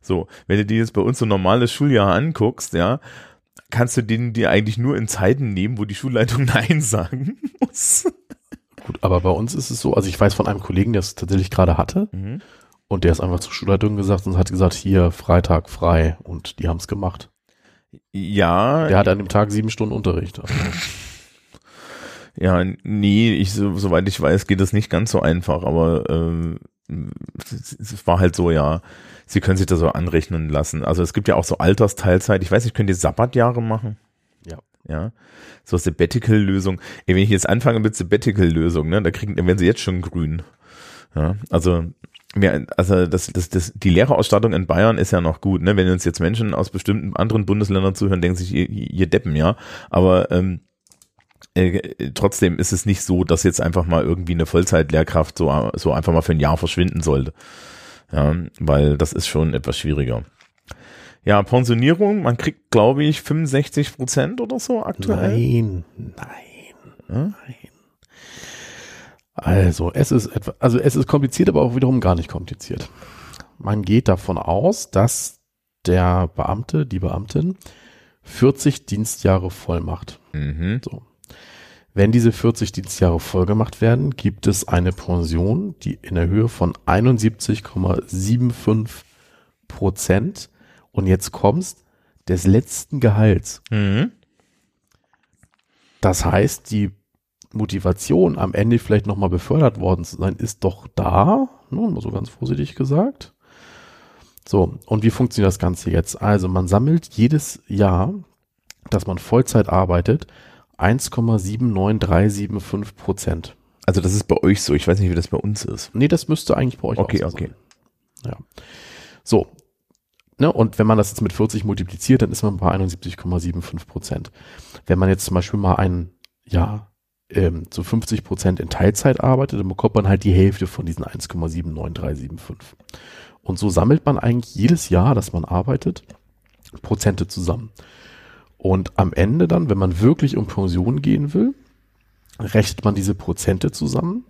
So, wenn du dir jetzt bei uns so ein normales Schuljahr anguckst, ja, kannst du den dir eigentlich nur in Zeiten nehmen, wo die Schulleitung Nein sagen muss. Gut, aber bei uns ist es so, also ich weiß von einem Kollegen, der es tatsächlich gerade hatte Mhm. und der ist einfach zur Schulleitung gesagt und hat gesagt, hier Freitag frei und die haben es gemacht. Ja, Der hat an dem Tag sieben Stunden Unterricht. Also, ja, nee, ich, so, soweit ich weiß, geht das nicht ganz so einfach, aber ähm, es, es war halt so, ja, sie können sich das so anrechnen lassen. Also es gibt ja auch so Altersteilzeit. Ich weiß nicht, könnt ihr Sabbatjahre machen? Ja. Ja. So Sabbatical-Lösung. Wenn ich jetzt anfange mit Sabbatical-Lösung, ne, da kriegen, dann werden sie jetzt schon grün. Ja, also, ja, also das, das, das, die Lehrerausstattung in Bayern ist ja noch gut, ne? Wenn uns jetzt Menschen aus bestimmten anderen Bundesländern zuhören, denken sich, ihr, ihr Deppen, ja. Aber ähm, äh, trotzdem ist es nicht so, dass jetzt einfach mal irgendwie eine Vollzeitlehrkraft so, so einfach mal für ein Jahr verschwinden sollte. Ja, weil das ist schon etwas schwieriger. Ja, Pensionierung, man kriegt, glaube ich, 65 Prozent oder so aktuell. nein, nein, Ja? nein. Also, es ist etwa, also es ist kompliziert, aber auch wiederum gar nicht kompliziert. Man geht davon aus, dass der Beamte, die Beamtin 40 Dienstjahre voll macht. Mhm. So. Wenn diese 40 Dienstjahre voll gemacht werden, gibt es eine Pension, die in der Höhe von 71,75 Prozent und jetzt kommst des letzten Gehalts. Mhm. Das heißt, die Motivation am Ende vielleicht nochmal befördert worden zu sein, ist doch da, ne, mal so ganz vorsichtig gesagt. So, und wie funktioniert das Ganze jetzt? Also man sammelt jedes Jahr, dass man Vollzeit arbeitet, 1,79375 Prozent. Also das ist bei euch so. Ich weiß nicht, wie das bei uns ist. Nee, das müsste eigentlich bei euch Okay, auch so okay. sein. Ja. So. Ne, und wenn man das jetzt mit 40 multipliziert, dann ist man bei 71,75 Prozent. Wenn man jetzt zum Beispiel mal ein Jahr ähm, zu 50 Prozent in Teilzeit arbeitet, dann bekommt man halt die Hälfte von diesen 1,79375. Und so sammelt man eigentlich jedes Jahr, dass man arbeitet, Prozente zusammen. Und am Ende dann, wenn man wirklich um Pension gehen will, rechnet man diese Prozente zusammen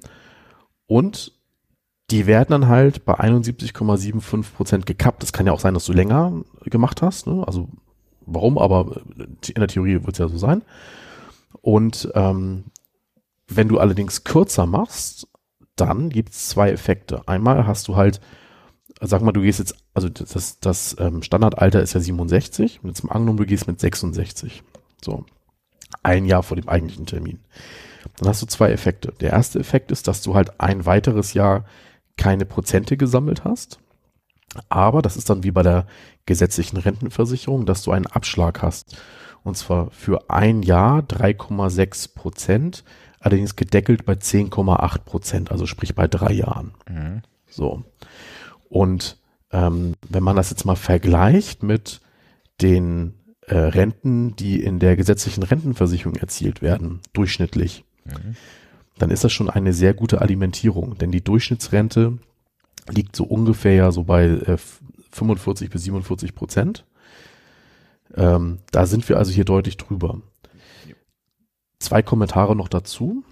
und die werden dann halt bei 71,75 Prozent gekappt. Das kann ja auch sein, dass du länger gemacht hast. Ne? Also warum, aber in der Theorie wird es ja so sein. Und ähm, wenn du allerdings kürzer machst, dann gibt es zwei Effekte. Einmal hast du halt, sag mal, du gehst jetzt, also das, das, ähm, Standardalter ist ja 67 und jetzt mal angenommen, du gehst mit 66. So. Ein Jahr vor dem eigentlichen Termin. Dann hast du zwei Effekte. Der erste Effekt ist, dass du halt ein weiteres Jahr keine Prozente gesammelt hast. Aber das ist dann wie bei der gesetzlichen Rentenversicherung, dass du einen Abschlag hast. Und zwar für ein Jahr 3,6 Prozent, allerdings gedeckelt bei 10,8 Prozent, also sprich bei drei Jahren. Mhm. So. Und ähm, wenn man das jetzt mal vergleicht mit den äh, Renten, die in der gesetzlichen Rentenversicherung erzielt werden, durchschnittlich, Mhm. dann ist das schon eine sehr gute Alimentierung, denn die Durchschnittsrente liegt so ungefähr ja so bei äh, 45 bis 47 Prozent. Ähm, da sind wir also hier deutlich drüber. Zwei Kommentare noch dazu.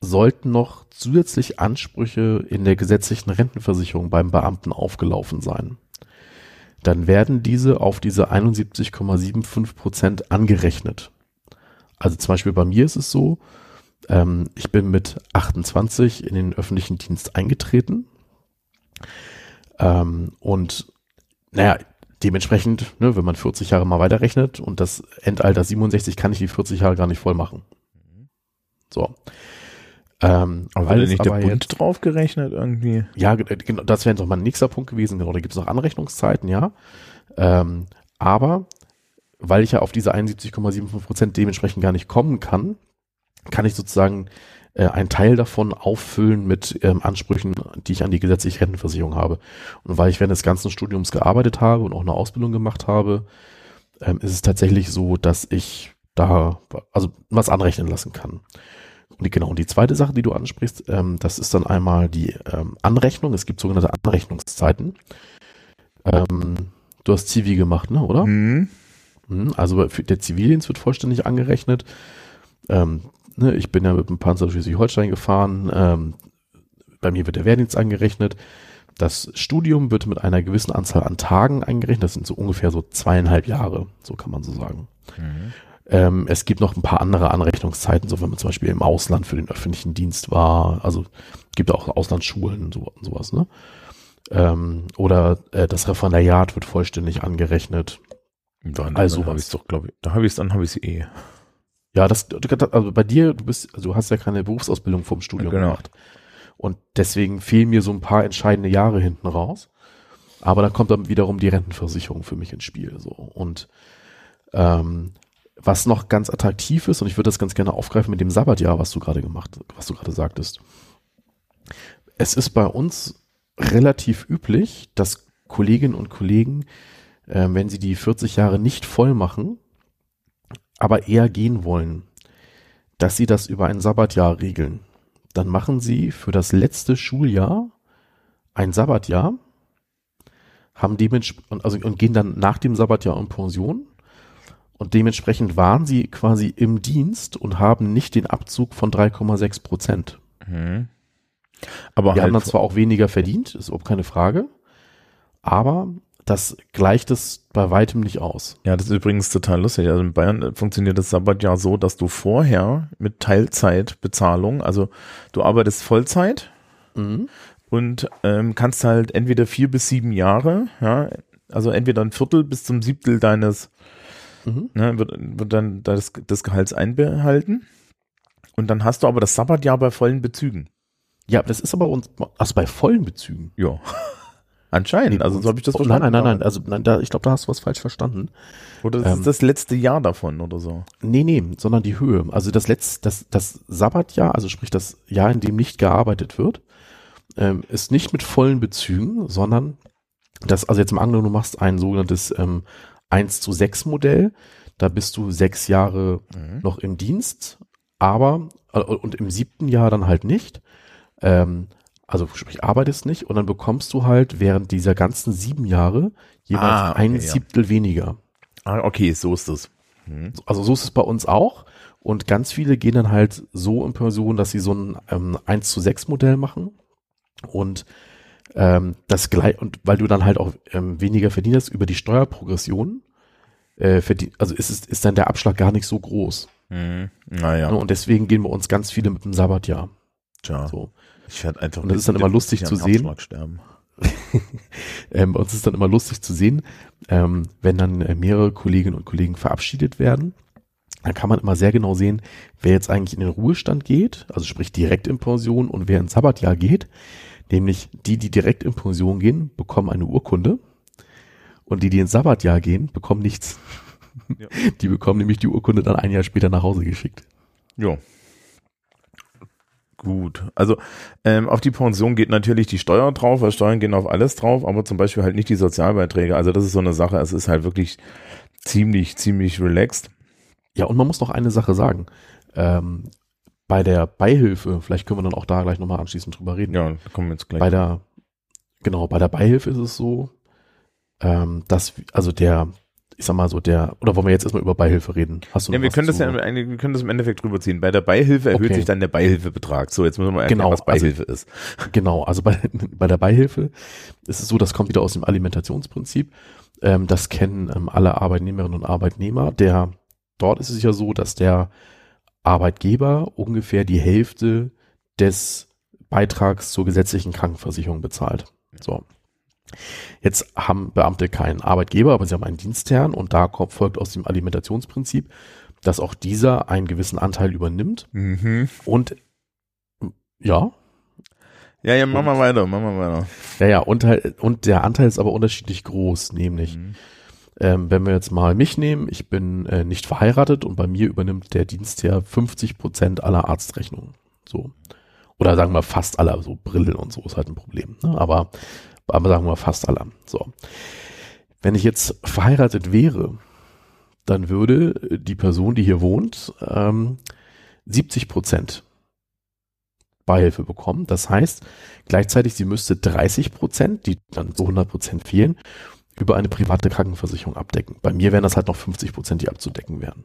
Sollten noch zusätzlich Ansprüche in der gesetzlichen Rentenversicherung beim Beamten aufgelaufen sein, dann werden diese auf diese 71,75 Prozent angerechnet. Also zum Beispiel bei mir ist es so, ähm, ich bin mit 28 in den öffentlichen Dienst eingetreten. Ähm, und naja, dementsprechend, ne, wenn man 40 Jahre mal weiterrechnet und das Endalter 67, kann ich die 40 Jahre gar nicht voll machen. So. Ähm, Aber es nicht der aber Bund drauf gerechnet irgendwie? ja, ge- genau, das wäre jetzt noch mal ein nächster Punkt gewesen. Genau, da gibt es noch Anrechnungszeiten, ja. Ähm, aber weil ich ja auf diese 71,75 Prozent dementsprechend gar nicht kommen kann, kann ich sozusagen äh, einen Teil davon auffüllen mit ähm, Ansprüchen, die ich an die gesetzliche Rentenversicherung habe. Und weil ich während des ganzen Studiums gearbeitet habe und auch eine Ausbildung gemacht habe, ähm, ist es tatsächlich so, dass ich da also was anrechnen lassen kann. Und die, genau, und die zweite Sache, die du ansprichst, ähm, das ist dann einmal die ähm, Anrechnung. Es gibt sogenannte Anrechnungszeiten. Ähm, du hast Zivi gemacht, ne, oder? Mhm. Mhm, also der Zivildienst wird vollständig angerechnet. Ähm, ne, ich bin ja mit dem Panzer Schleswig-Holstein gefahren. Ähm, bei mir wird der Wehrdienst angerechnet. Das Studium wird mit einer gewissen Anzahl an Tagen eingerechnet. Das sind so ungefähr so zweieinhalb Jahre, so kann man so sagen. Mhm. Ähm, es gibt noch ein paar andere Anrechnungszeiten, so wenn man zum Beispiel im Ausland für den öffentlichen Dienst war. Also gibt auch Auslandsschulen und, so, und sowas. Ne? Ähm, oder äh, das Referendariat wird vollständig angerechnet. Dann, also habe ich es doch, glaube ich. Da habe ich es, dann habe ich es eh. Ja, das, also bei dir, du bist, also du hast ja keine Berufsausbildung vom Studium genau. gemacht. Und deswegen fehlen mir so ein paar entscheidende Jahre hinten raus. Aber da kommt dann wiederum die Rentenversicherung für mich ins Spiel. So. Und ähm, was noch ganz attraktiv ist, und ich würde das ganz gerne aufgreifen mit dem Sabbatjahr, was du gerade gemacht, was du gerade sagtest. Es ist bei uns relativ üblich, dass Kolleginnen und Kollegen, äh, wenn sie die 40 Jahre nicht voll machen, aber eher gehen wollen, dass sie das über ein Sabbatjahr regeln dann machen sie für das letzte Schuljahr ein Sabbatjahr, haben dementsprechend, also, und gehen dann nach dem Sabbatjahr in Pension. Und dementsprechend waren sie quasi im Dienst und haben nicht den Abzug von 3,6 Prozent. Mhm. Aber die halt haben dann zwar auch weniger verdient, ist überhaupt keine Frage, aber das gleicht es bei weitem nicht aus. Ja, das ist übrigens total lustig. Also in Bayern funktioniert das Sabbatjahr so, dass du vorher mit Teilzeitbezahlung, also du arbeitest Vollzeit mhm. und ähm, kannst halt entweder vier bis sieben Jahre, ja, also entweder ein Viertel bis zum Siebtel deines, mhm. ne, wird, wird dann das, des Gehalts einbehalten. Und dann hast du aber das Sabbatjahr bei vollen Bezügen. Ja, das ist aber uns, also bei vollen Bezügen. Ja. Anscheinend, also so habe ich das oh, verstanden. Nein, nein, nein, nein, also nein, da, ich glaube, da hast du was falsch verstanden. Oder das ähm, ist das letzte Jahr davon oder so? Nee, nee, sondern die Höhe. Also das letzte, das, das Sabbatjahr, also sprich das Jahr, in dem nicht gearbeitet wird, ähm, ist nicht mit vollen Bezügen, sondern das, also jetzt im Angeln, du machst ein sogenanntes ähm, 1 zu 6 Modell, da bist du sechs Jahre mhm. noch im Dienst, aber äh, und im siebten Jahr dann halt nicht. Ähm, also sprich, arbeitest nicht und dann bekommst du halt während dieser ganzen sieben Jahre jeweils ah, okay, ein Siebtel ja. weniger. Ah, okay, so ist es. Hm. Also so ist es bei uns auch. Und ganz viele gehen dann halt so in Person, dass sie so ein ähm, 1 zu 6 Modell machen. Und ähm, das gleich, und weil du dann halt auch ähm, weniger verdienst über die Steuerprogression, äh, verdien, also ist, es, ist dann der Abschlag gar nicht so groß. Mhm. Naja. Und deswegen gehen wir uns ganz viele mit dem Sabbatjahr. Tja. So. Ich werde einfach. Und das ist dann immer lustig zu sehen. Sterben. ähm, bei uns ist dann immer lustig zu sehen, ähm, wenn dann äh, mehrere Kolleginnen und Kollegen verabschiedet werden. Dann kann man immer sehr genau sehen, wer jetzt eigentlich in den Ruhestand geht, also sprich direkt in Pension und wer ins Sabbatjahr geht. Nämlich die, die direkt in Pension gehen, bekommen eine Urkunde und die, die ins Sabbatjahr gehen, bekommen nichts. Ja. Die bekommen nämlich die Urkunde dann ein Jahr später nach Hause geschickt. Ja, Gut, also ähm, auf die Pension geht natürlich die Steuer drauf, weil Steuern gehen auf alles drauf, aber zum Beispiel halt nicht die Sozialbeiträge. Also das ist so eine Sache, es ist halt wirklich ziemlich, ziemlich relaxed. Ja, und man muss noch eine Sache sagen. Ähm, bei der Beihilfe, vielleicht können wir dann auch da gleich nochmal anschließend drüber reden. Ja, kommen wir jetzt gleich. Bei der, genau, bei der Beihilfe ist es so, ähm, dass, also der, ich sag mal so, der, oder wollen wir jetzt erstmal über Beihilfe reden? Hast du ja, wir können das ja, wir können das im Endeffekt drüber ziehen. Bei der Beihilfe erhöht okay. sich dann der Beihilfebetrag. So, jetzt müssen wir mal erklären, genau, was Beihilfe also, ist. Genau, also bei, bei der Beihilfe ist es so, das kommt wieder aus dem Alimentationsprinzip. Ähm, das kennen ähm, alle Arbeitnehmerinnen und Arbeitnehmer. Der, dort ist es ja so, dass der Arbeitgeber ungefähr die Hälfte des Beitrags zur gesetzlichen Krankenversicherung bezahlt. So. Jetzt haben Beamte keinen Arbeitgeber, aber sie haben einen Dienstherrn und da folgt aus dem Alimentationsprinzip, dass auch dieser einen gewissen Anteil übernimmt. Mhm. Und ja. Ja, ja, mach mal weiter, mach mal weiter. Ja, ja, und, halt, und der Anteil ist aber unterschiedlich groß, nämlich, mhm. Ähm, wenn wir jetzt mal mich nehmen, ich bin äh, nicht verheiratet und bei mir übernimmt der Dienstherr 50 Prozent aller Arztrechnungen. So. Oder sagen wir fast aller, so Brillen und so ist halt ein Problem. Ne? Aber aber sagen wir fast alle. So. Wenn ich jetzt verheiratet wäre, dann würde die Person, die hier wohnt, ähm, 70 Prozent Beihilfe bekommen. Das heißt, gleichzeitig sie müsste 30 Prozent, die dann so 100 Prozent fehlen, über eine private Krankenversicherung abdecken. Bei mir wären das halt noch 50 Prozent, die abzudecken wären.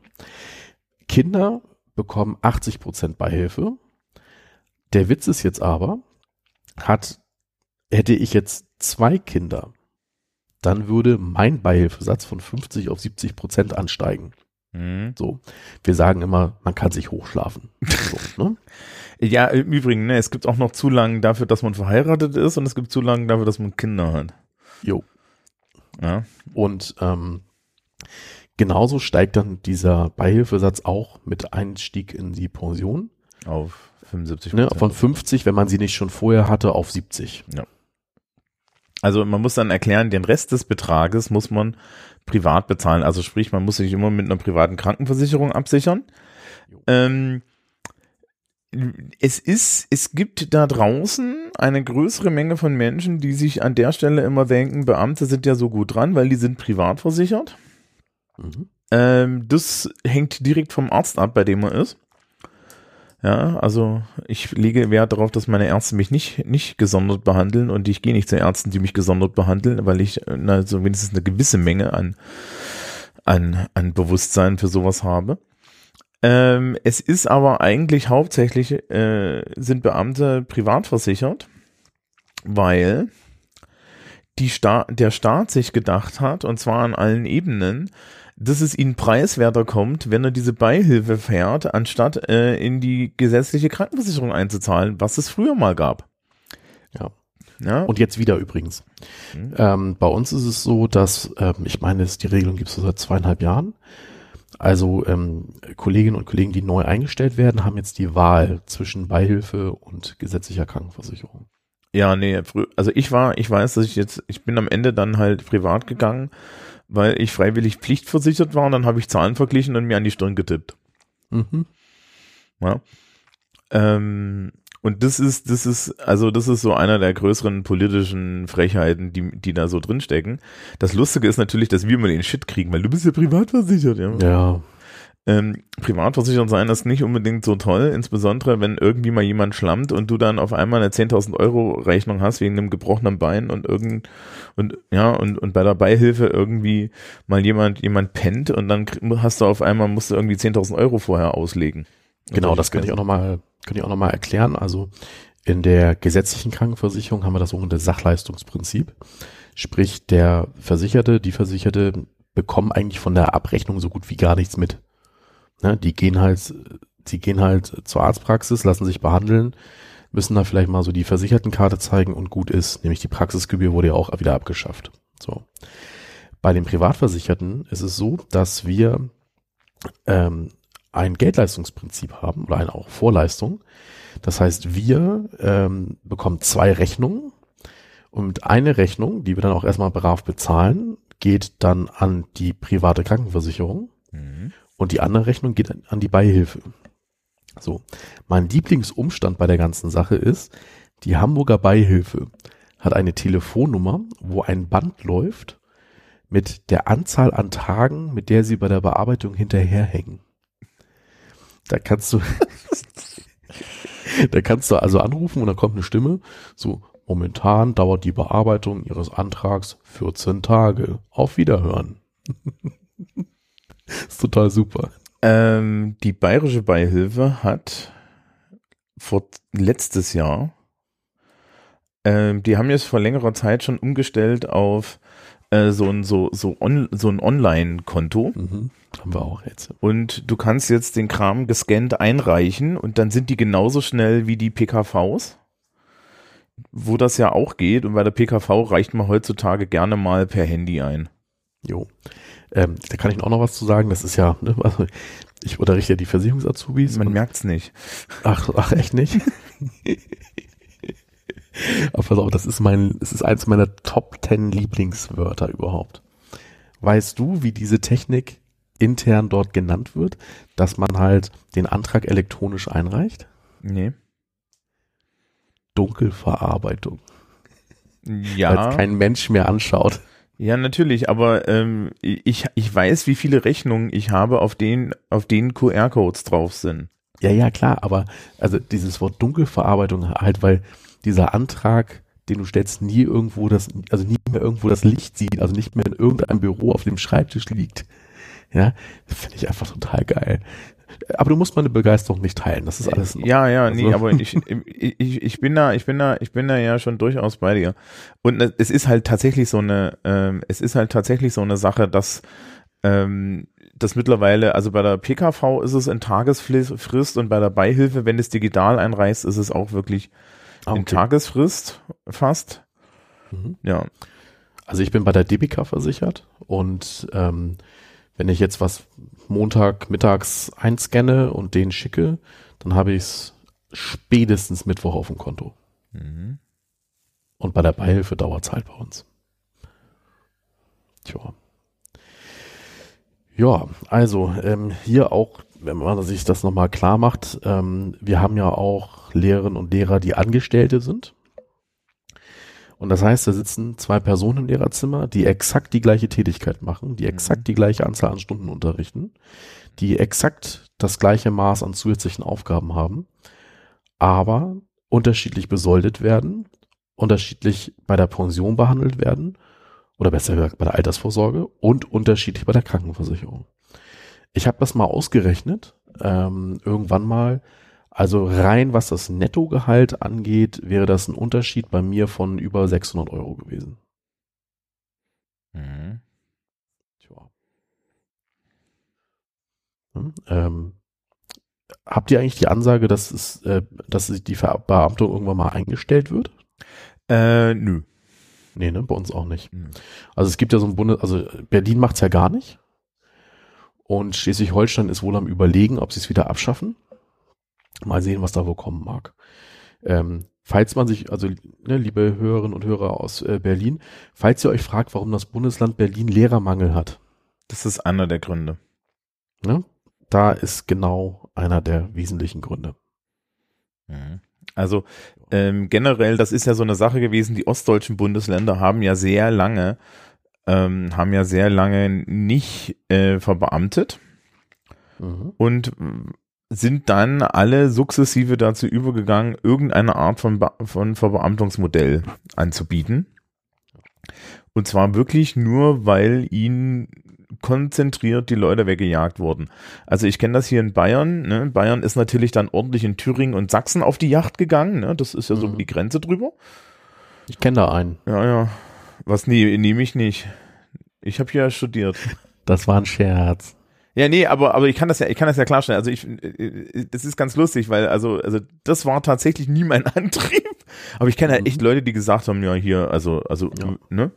Kinder bekommen 80 Prozent Beihilfe. Der Witz ist jetzt aber, hat, hätte ich jetzt zwei Kinder, dann würde mein Beihilfesatz von 50 auf 70 Prozent ansteigen. Mhm. So. Wir sagen immer, man kann sich hochschlafen. So, ne? Ja, im Übrigen, ne, es gibt auch noch Zulagen dafür, dass man verheiratet ist und es gibt Zulagen dafür, dass man Kinder hat. Jo. Ja. Und ähm, genauso steigt dann dieser Beihilfesatz auch mit Einstieg in die Pension. Auf 75 Ne, von 50, wenn man sie nicht schon vorher hatte, auf 70. Also man muss dann erklären, den Rest des Betrages muss man privat bezahlen. Also sprich, man muss sich immer mit einer privaten Krankenversicherung absichern. Ähm, es ist, es gibt da draußen eine größere Menge von Menschen, die sich an der Stelle immer denken, Beamte sind ja so gut dran, weil die sind privat versichert. Mhm. Ähm, das hängt direkt vom Arzt ab, bei dem man ist. Ja, also ich lege Wert darauf, dass meine Ärzte mich nicht, nicht gesondert behandeln und ich gehe nicht zu Ärzten, die mich gesondert behandeln, weil ich na, so wenigstens eine gewisse Menge an, an, an Bewusstsein für sowas habe. Ähm, es ist aber eigentlich hauptsächlich, äh, sind Beamte privat versichert, weil die Sta der Staat sich gedacht hat, und zwar an allen Ebenen, dass es ihnen preiswerter kommt, wenn er diese Beihilfe fährt, anstatt äh, in die gesetzliche Krankenversicherung einzuzahlen, was es früher mal gab. Ja. Ja, Und jetzt wieder übrigens. Mhm. Ähm, bei uns ist es so, dass, ähm, ich meine, die Regelung gibt es seit zweieinhalb Jahren. Also ähm, Kolleginnen und Kollegen, die neu eingestellt werden, haben jetzt die Wahl zwischen Beihilfe und gesetzlicher Krankenversicherung. ja, nee, also ich war, ich weiß, dass ich jetzt, ich bin am Ende dann halt privat gegangen, weil ich freiwillig pflichtversichert war und dann habe ich Zahlen verglichen und mir an die Stirn getippt. Mhm. Ja. Ähm, und das ist, das ist, also das ist so einer der größeren politischen Frechheiten, die, die da so drinstecken. Das Lustige ist natürlich, dass wir immer den Shit kriegen, weil du bist ja privatversichert, ja. Ja, Ähm, privatversichert sein ist nicht unbedingt so toll, insbesondere wenn irgendwie mal jemand schlammt und du dann auf einmal eine 10.000 Euro Rechnung hast wegen einem gebrochenen Bein und irgend, und, ja, und, und bei der Beihilfe irgendwie mal jemand, jemand pennt und dann hast du auf einmal, musst du irgendwie 10.000 Euro vorher auslegen. Genau, das kann ich auch nochmal, kann ich auch noch mal erklären. Also in der gesetzlichen Krankenversicherung haben wir das sogenannte Sachleistungsprinzip. Sprich, der Versicherte, die Versicherte bekommen eigentlich von der Abrechnung so gut wie gar nichts mit. Ne, die gehen halt, sie gehen halt zur Arztpraxis, lassen sich behandeln, müssen da vielleicht mal so die Versichertenkarte zeigen und gut ist, nämlich die Praxisgebühr wurde ja auch wieder abgeschafft. So. Bei den Privatversicherten ist es so, dass wir ähm, ein Geldleistungsprinzip haben oder eine auch Vorleistung. Das heißt, wir ähm, bekommen zwei Rechnungen und eine Rechnung, die wir dann auch erstmal brav bezahlen, geht dann an die private Krankenversicherung Mhm. und die andere Rechnung geht an- an die Beihilfe. So, mein Lieblingsumstand bei der ganzen Sache ist, die Hamburger Beihilfe hat eine Telefonnummer, wo ein Band läuft mit der Anzahl an Tagen, mit der sie bei der Bearbeitung hinterherhängen. Da kannst du, da kannst du also anrufen und dann kommt eine Stimme, so, momentan dauert die Bearbeitung Ihres Antrags 14 Tage. Auf Wiederhören. ist total super. Ähm, die bayerische Beihilfe hat vor letztes Jahr, ähm, die haben jetzt vor längerer Zeit schon umgestellt auf äh, so ein so so on, so ein Online-Konto Mhm. Haben wir auch jetzt. und du kannst jetzt den Kram gescannt einreichen und dann sind die genauso schnell wie die PKVs, wo das ja auch geht und bei der PKV reicht man heutzutage gerne mal per Handy ein. Jo. Ähm, da kann ich auch noch was zu sagen. Das ist ja, ne, also ich unterrichte ja die Versicherungsazubis. Man und- merkt's nicht. Ach, ach, echt nicht? Aber pass auf, das ist mein, es ist eins meiner Top 10 Lieblingswörter überhaupt. Weißt du, wie diese Technik intern dort genannt wird, dass man halt den Antrag elektronisch einreicht? Nee. Dunkelverarbeitung. Ja. Weil es kein Mensch mehr anschaut. Ja, natürlich, aber ähm, ich, ich weiß, wie viele Rechnungen ich habe, auf denen, auf denen QR-Codes drauf sind. Ja, ja, klar, aber also dieses Wort Dunkelverarbeitung halt, weil dieser Antrag den du stellst, nie irgendwo das, also nie mehr irgendwo das Licht sieht, also nicht mehr in irgendeinem Büro auf dem Schreibtisch liegt. Ja, finde ich einfach total geil. Aber du musst meine Begeisterung nicht teilen, das ist alles. Ja, ja, also. nee, aber ich, ich, ich bin da, ich bin da, ich bin da ja schon durchaus bei dir. Und es ist halt tatsächlich so eine, ähm, es ist halt tatsächlich so eine Sache, dass ähm, das mittlerweile, also bei der PKV ist es in Tagesfrist und bei der Beihilfe, wenn es digital einreißt, ist es auch wirklich okay. in Tagesfrist fast. Mhm. Ja. Also ich bin bei der DBK versichert und ähm, wenn ich jetzt was Montag mittags einscanne und den schicke, dann habe ich es spätestens Mittwoch auf dem Konto. Mhm. Und bei der Beihilfe dauert es halt bei uns. Tja. Ja, also ähm, hier auch, wenn man sich das nochmal klar macht, ähm, wir haben ja auch Lehrerinnen und Lehrer, die Angestellte sind. Und das heißt, da sitzen zwei Personen im Lehrerzimmer, die exakt die gleiche Tätigkeit machen, die exakt mhm. die gleiche Anzahl an Stunden unterrichten, die exakt das gleiche Maß an zusätzlichen Aufgaben haben, aber unterschiedlich besoldet werden, unterschiedlich bei der Pension behandelt werden oder besser gesagt bei der Altersvorsorge und unterschiedlich bei der Krankenversicherung. Ich habe das mal ausgerechnet, ähm, irgendwann mal. Also rein was das Nettogehalt angeht, wäre das ein Unterschied bei mir von über 600 Euro gewesen. Mhm. Tja. Hm, ähm, habt ihr eigentlich die Ansage, dass es, äh, dass die Verbeamtung irgendwann mal eingestellt wird? Äh, nö. Nee, ne, bei uns auch nicht. Mhm. Also es gibt ja so ein Bundes, also Berlin macht's ja gar nicht. Und Schleswig-Holstein ist wohl am überlegen, ob sie es wieder abschaffen. Mal sehen, was da wohl kommen mag. Ähm, falls man sich, also ne, liebe Hörerinnen und Hörer aus äh, Berlin, falls ihr euch fragt, warum das Bundesland Berlin Lehrermangel hat. Das ist einer der Gründe. Ne? Da ist genau einer der wesentlichen Gründe. Mhm. Also ähm, generell, das ist ja so eine Sache gewesen, die ostdeutschen Bundesländer haben ja sehr lange, ähm, haben ja sehr lange nicht äh, verbeamtet mhm. und sind dann alle sukzessive dazu übergegangen, irgendeine Art von, Be von Verbeamtungsmodell anzubieten. Und zwar wirklich nur, weil ihnen konzentriert die Leute weggejagt wurden. Also ich kenne das hier in Bayern. Ne? Bayern ist natürlich dann ordentlich in Thüringen und Sachsen auf die Yacht gegangen. Ne? Das ist ja so mhm. die Grenze drüber. Ich kenne da einen. Ja, ja. Was nee, nehme ich nicht. Ich habe hier studiert. Das war ein Scherz. Ja, nee, aber, aber ich kann das ja, ich kann das ja klarstellen. Also ich, äh, das ist ganz lustig, weil, also, also, das war tatsächlich nie mein Antrieb. Aber ich kenne halt echt mhm. Leute, die gesagt haben, ja, hier, also, also, ja. ne?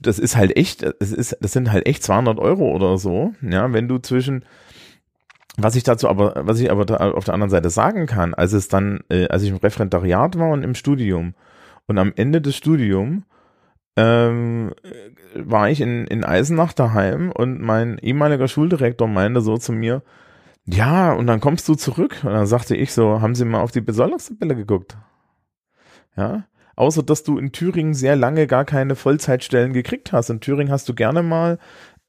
das ist halt echt, das ist, das sind halt echt 200 Euro oder so, ja, wenn du zwischen, was ich dazu aber, was ich aber da auf der anderen Seite sagen kann, als es dann, äh, als ich im Referendariat war und im Studium und am Ende des Studiums ähm, war ich in, in Eisenach daheim und mein ehemaliger Schuldirektor meinte so zu mir, ja, und dann kommst du zurück. Und dann sagte ich so, haben Sie mal auf die Besoldungstabelle geguckt? Ja, außer dass du in Thüringen sehr lange gar keine Vollzeitstellen gekriegt hast. In Thüringen hast du gerne mal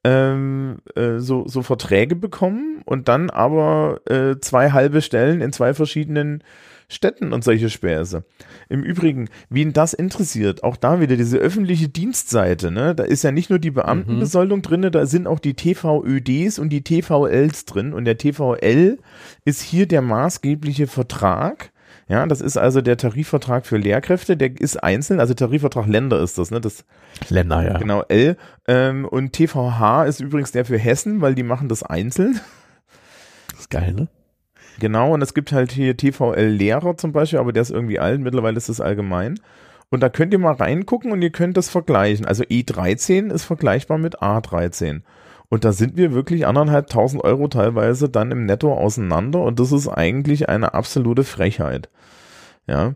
ähm, äh, so, so Verträge bekommen und dann aber äh, zwei halbe Stellen in zwei verschiedenen Städten und solche Späße. Im Übrigen, wen das interessiert, auch da wieder diese öffentliche Dienstseite, ne? Da ist ja nicht nur die Beamtenbesoldung mhm. drin, da sind auch die TVÖDs und die TVLs drin. Und der TVL ist hier der maßgebliche Vertrag, ja, das ist also der Tarifvertrag für Lehrkräfte, der ist einzeln, also Tarifvertrag Länder ist das, ne? Das Länder, ja. Genau, L. Ähm, und TVH ist übrigens der für Hessen, weil die machen das einzeln. Das ist geil, ne? Genau, und es gibt halt hier TVL Lehrer zum Beispiel, aber der ist irgendwie alt, mittlerweile ist das allgemein. Und da könnt ihr mal reingucken und ihr könnt das vergleichen. Also E13 ist vergleichbar mit A13. Und da sind wir wirklich anderthalb tausend Euro teilweise dann im Netto auseinander und das ist eigentlich eine absolute Frechheit. Ja.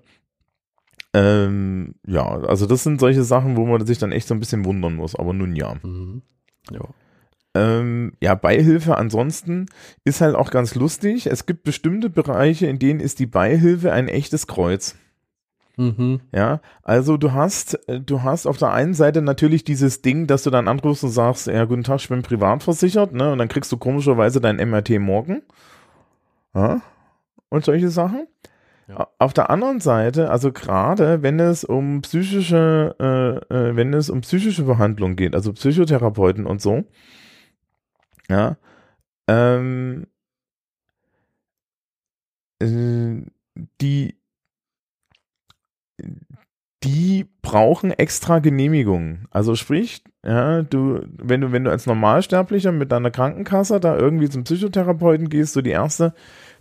Ähm, ja, also das sind solche Sachen, wo man sich dann echt so ein bisschen wundern muss, aber nun ja. Mhm. Ja. Ähm, ja, Beihilfe ansonsten ist halt auch ganz lustig. Es gibt bestimmte Bereiche, in denen ist die Beihilfe ein echtes Kreuz. Mhm. Ja, also du hast, äh, du hast auf der einen Seite natürlich dieses Ding, dass du dann anrufst und sagst, ja, guten Tag, ich bin privat versichert, ne, und dann kriegst du komischerweise dein MRT morgen. Ja, und solche Sachen. Ja. Auf der anderen Seite, also gerade wenn es um psychische, äh, äh, wenn es um psychische Behandlung geht, also Psychotherapeuten und so, ja, ähm, äh, die, die brauchen extra Genehmigungen. Also sprich, ja, du, wenn du, wenn du als Normalsterblicher mit deiner Krankenkasse da irgendwie zum Psychotherapeuten gehst, so die erste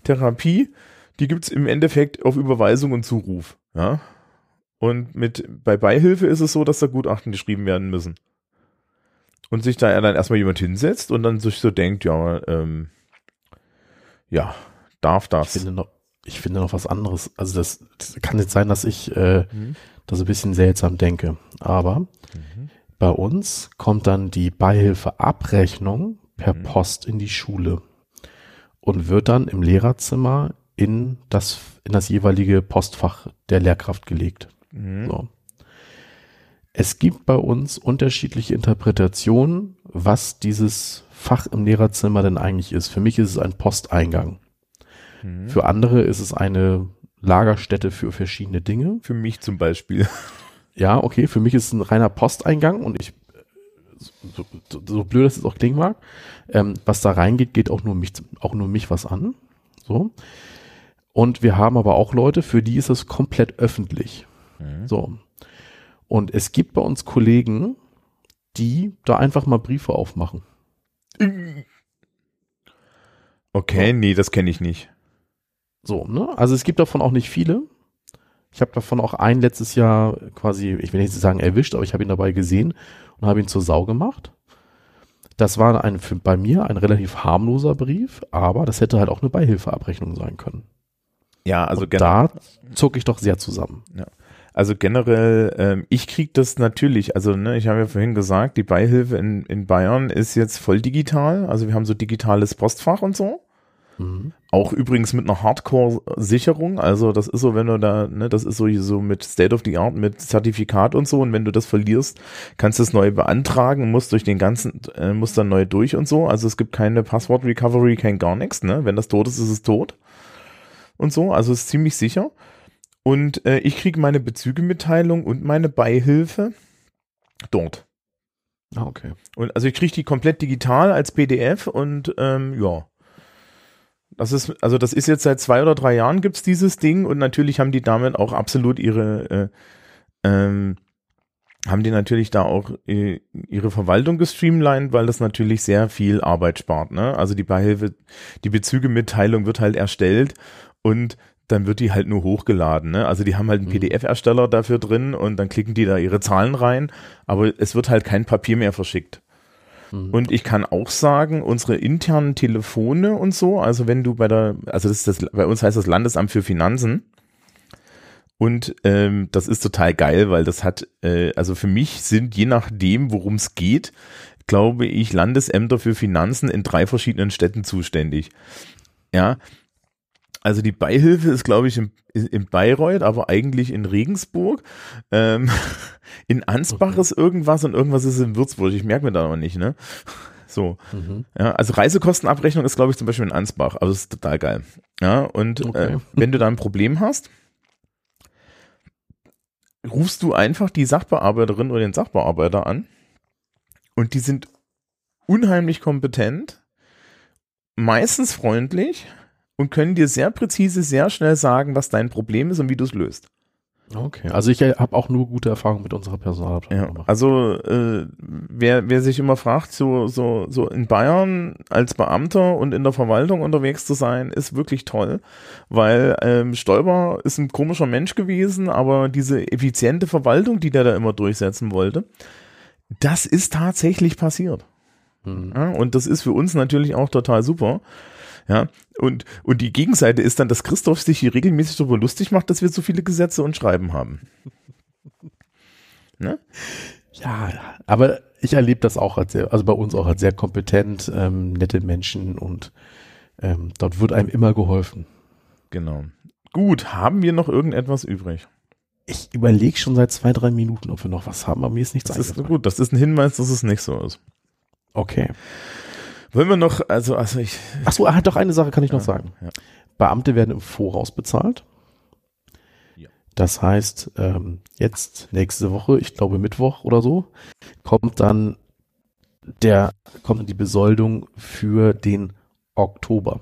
Therapie, die gibt's im Endeffekt auf Überweisung und Zuruf, ja. Und mit, bei Beihilfe ist es so, dass da Gutachten geschrieben werden müssen. Und sich da dann erstmal jemand hinsetzt und dann sich so denkt, ja, ähm, ja, darf das. Ich finde noch, ich finde noch was anderes. Also das, das kann jetzt sein, dass ich äh, mhm. das ein bisschen seltsam denke. Aber mhm. bei uns kommt dann die Beihilfeabrechnung per mhm. Post in die Schule und wird dann im Lehrerzimmer in das, in das jeweilige Postfach der Lehrkraft gelegt. Mhm. So. Es gibt bei uns unterschiedliche Interpretationen, was dieses Fach im Lehrerzimmer denn eigentlich ist. Für mich ist es ein Posteingang. Mhm. Für andere ist es eine Lagerstätte für verschiedene Dinge. Für mich zum Beispiel. Ja, okay, für mich ist es ein reiner Posteingang und ich, so, so, so blöd das jetzt auch klingen mag, ähm, was da reingeht, geht auch nur mich, auch nur mich was an. So. Und wir haben aber auch Leute, für die ist es komplett öffentlich. Mhm. So. Und es gibt bei uns Kollegen, die da einfach mal Briefe aufmachen. Okay, nee, das kenne ich nicht. So, ne? Also es gibt davon auch nicht viele. Ich habe davon auch einen letztes Jahr quasi, ich will nicht sagen erwischt, aber ich habe ihn dabei gesehen und habe ihn zur Sau gemacht. Das war ein, für, bei mir ein relativ harmloser Brief, aber das hätte halt auch eine Beihilfeabrechnung sein können. Ja, also da zog ich doch sehr zusammen. Ja. Also generell, ähm, ich kriege das natürlich, also ne, ich habe ja vorhin gesagt, die Beihilfe in, in Bayern ist jetzt voll digital. Also wir haben so digitales Postfach und so. Mhm. Auch übrigens mit einer Hardcore-Sicherung. Also das ist so, wenn du da, ne, das ist so, so mit State of the Art, mit Zertifikat und so. Und wenn du das verlierst, kannst du es neu beantragen, musst durch den ganzen, äh, musst dann neu durch und so. Also es gibt keine Passwort-Recovery, kein gar nichts. Ne? Wenn das tot ist, ist es tot. Und so. Also es ist ziemlich sicher. Und äh, ich kriege meine Bezügemitteilung und meine Beihilfe dort. Ah, okay. Und also ich kriege die komplett digital als PDF und ähm, ja. Das ist, also das ist jetzt seit zwei oder drei Jahren gibt's dieses Ding und natürlich haben die damit auch absolut ihre, äh, ähm, haben die natürlich da auch äh, ihre Verwaltung gestreamlined, weil das natürlich sehr viel Arbeit spart. Ne? Also die Beihilfe, die Bezügemitteilung wird halt erstellt und dann wird die halt nur hochgeladen. Ne? Also die haben halt einen mhm. PDF-Ersteller dafür drin und dann klicken die da ihre Zahlen rein, aber es wird halt kein Papier mehr verschickt. Mhm. Und ich kann auch sagen, unsere internen Telefone und so, also wenn du bei der, also das ist das, bei uns heißt das Landesamt für Finanzen. Und ähm, das ist total geil, weil das hat, äh, also für mich sind je nachdem, worum es geht, glaube ich, Landesämter für Finanzen in drei verschiedenen Städten zuständig. Ja, also die Beihilfe ist, glaube ich, in, in Bayreuth, aber eigentlich in Regensburg. Ähm, in Ansbach okay. ist irgendwas und irgendwas ist in Würzburg. Ich merke mir da aber nicht, ne? So. Mhm. Ja, also Reisekostenabrechnung ist, glaube ich, zum Beispiel in Ansbach. Also das ist total geil. Ja, und okay. äh, wenn du da ein Problem hast, rufst du einfach die Sachbearbeiterin oder den Sachbearbeiter an und die sind unheimlich kompetent, meistens freundlich und können dir sehr präzise, sehr schnell sagen, was dein Problem ist und wie du es löst. Okay, also ich habe auch nur gute Erfahrungen mit unserer Personalabteilung ja, gemacht. Also äh, wer, wer sich immer fragt, so, so, so in Bayern als Beamter und in der Verwaltung unterwegs zu sein, ist wirklich toll, weil ähm, Stolper ist ein komischer Mensch gewesen, aber diese effiziente Verwaltung, die der da immer durchsetzen wollte, das ist tatsächlich passiert. Mhm. Ja, und das ist für uns natürlich auch total super. Ja, und, und die Gegenseite ist dann, dass Christoph sich hier regelmäßig darüber lustig macht, dass wir so viele Gesetze und Schreiben haben. Ne? Ja, aber ich erlebe das auch als sehr, also bei uns auch als sehr kompetent, ähm, nette Menschen und ähm, dort wird einem immer geholfen. Genau. Gut, haben wir noch irgendetwas übrig? Ich überlege schon seit zwei, drei Minuten, ob wir noch was haben, aber mir ist nichts das ist gut, das ist ein Hinweis, dass es nicht so ist. Okay. Wollen wir noch, also, also ich. Ach so, ah, doch eine Sache kann ich noch ja, sagen. Ja. Beamte werden im Voraus bezahlt. Das heißt, ähm, jetzt nächste Woche, ich glaube Mittwoch oder so, kommt dann der kommt die Besoldung für den Oktober.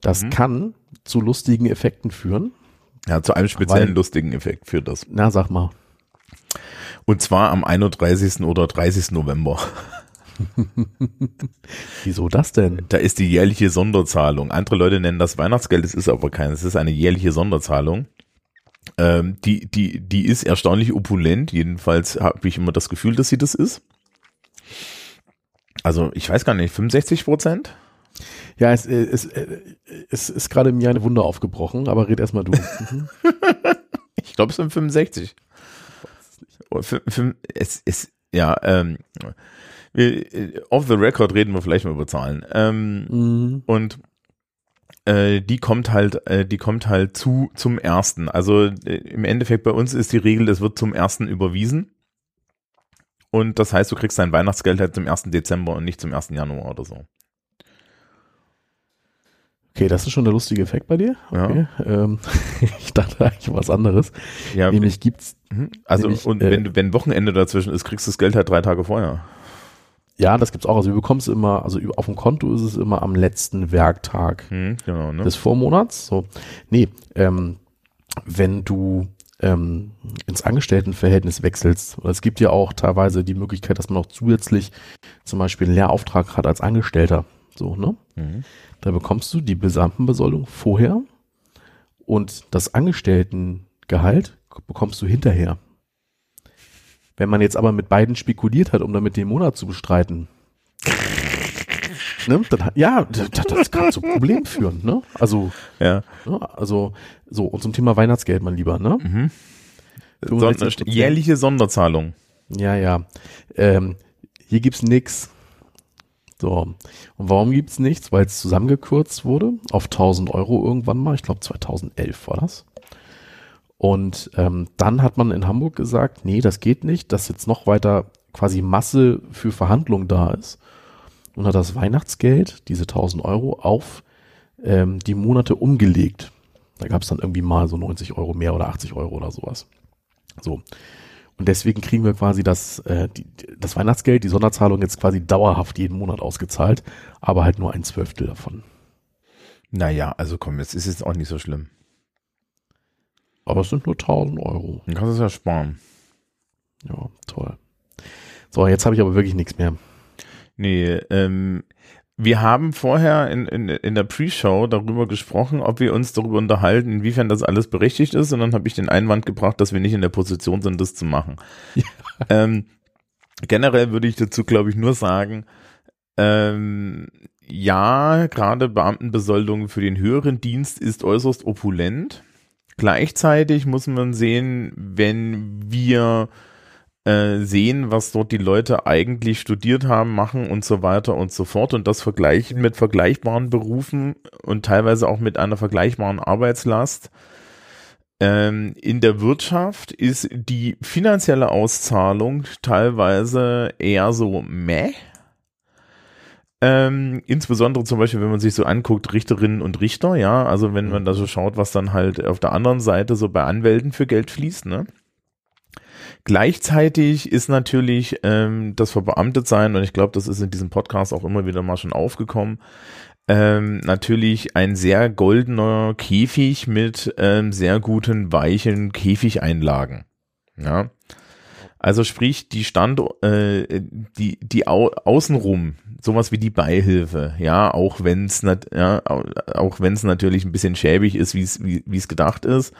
Das Mhm. kann zu lustigen Effekten führen. Ja, zu einem speziellen Weil- lustigen Effekt führt das. Na, sag mal. Und zwar am 31. oder 30. November. Wieso das denn? Da ist die jährliche Sonderzahlung. Andere Leute nennen das Weihnachtsgeld, es ist aber kein, es ist eine jährliche Sonderzahlung. Ähm, die, die, die ist erstaunlich opulent, jedenfalls habe ich immer das Gefühl, dass sie das ist. Also ich weiß gar nicht, 65 Prozent? Ja, es, äh, es, äh, es ist gerade mir eine Wunde aufgebrochen, aber red erstmal du. Mhm. Ich glaube, es sind 65. Oder fün- fün- Es ist, ja, ähm, äh, off the record reden wir vielleicht mal über Zahlen. Ähm, Mhm. und äh, die kommt halt, äh, die kommt halt zu zum ersten. Also äh, im Endeffekt bei uns ist die Regel, es wird zum ersten überwiesen. Und das heißt, du kriegst dein Weihnachtsgeld halt zum 1. Dezember und nicht zum 1. Januar oder so. Okay, das ist schon der lustige Effekt bei dir. Ja. Okay. Ähm, ich dachte eigentlich was anderes. Ja, Nämlich gibt's, mhm. also nämlich, und äh, wenn, du- wenn Wochenende dazwischen ist, kriegst du das Geld halt drei Tage vorher. Ja, das gibt's auch. Also du bekommst immer, also auf dem Konto ist es immer am letzten Werktag Hm, genau, ne? des Vormonats. So, nee, ähm, wenn du ähm, ins Angestelltenverhältnis wechselst, es gibt ja auch teilweise die Möglichkeit, dass man auch zusätzlich zum Beispiel einen Lehrauftrag hat als Angestellter. So, ne? Mhm. Da bekommst du die Besamtenbesoldung vorher und das Angestelltengehalt bekommst du hinterher. Wenn man jetzt aber mit beiden spekuliert hat, um damit den Monat zu bestreiten, ne, dann, ja, das, das kann zu Problemen führen. Ne? Also, Ja. ne, also so und zum Thema Weihnachtsgeld, mein Lieber. Ne? Mhm. 65%. Sonder, jährliche Sonderzahlung. Ja, ja. Ähm, hier gibt's nix. So. Und warum gibt's nichts? Weil es zusammengekürzt wurde auf 1000 Euro irgendwann mal. Ich glaube 2011 war das. Und ähm, dann hat man in Hamburg gesagt, nee, das geht nicht, dass jetzt noch weiter quasi Masse für Verhandlungen da ist. Und hat das Weihnachtsgeld, diese 1000 Euro, auf ähm, die Monate umgelegt. Da gab's dann irgendwie mal so 90 Euro mehr oder 80 Euro oder sowas. So. Und deswegen kriegen wir quasi das, äh, die, das Weihnachtsgeld, die Sonderzahlung jetzt quasi dauerhaft jeden Monat ausgezahlt, aber halt nur ein Zwölftel davon. Naja, also komm, jetzt ist es auch nicht so schlimm. Aber es sind nur 1000 Euro. Dann kannst du es ja sparen. Ja, toll. So, jetzt habe ich aber wirklich nichts mehr. Nee, ähm, wir haben vorher in, in, in der Pre-Show darüber gesprochen, ob wir uns darüber unterhalten, inwiefern das alles berechtigt ist. Und dann habe ich den Einwand gebracht, dass wir nicht in der Position sind, das zu machen. Ähm, generell würde ich dazu, glaube ich, nur sagen, ähm, ja, gerade Beamtenbesoldung für den höheren Dienst ist äußerst opulent. Gleichzeitig muss man sehen, wenn wir äh, sehen, was dort die Leute eigentlich studiert haben, machen und so weiter und so fort und das vergleichen mit vergleichbaren Berufen und teilweise auch mit einer vergleichbaren Arbeitslast. Ähm, in der Wirtschaft ist die finanzielle Auszahlung teilweise eher so meh. Ähm, insbesondere zum Beispiel, wenn man sich so anguckt, Richterinnen und Richter, ja, also wenn man da so schaut, was dann halt auf der anderen Seite so bei Anwälten für Geld fließt, ne? Gleichzeitig ist natürlich ähm, das Verbeamtetsein, und ich glaube, das ist in diesem Podcast auch immer wieder mal schon aufgekommen, ähm, natürlich ein sehr goldener Käfig mit ähm, sehr guten, weichen Käfigeinlagen. Ja. Also sprich, die Stand, äh, die, die au außenrum, sowas wie die Beihilfe, ja, auch wenn es ja, au- auch wenn es natürlich ein bisschen schäbig ist, wie es wie wie es gedacht ist,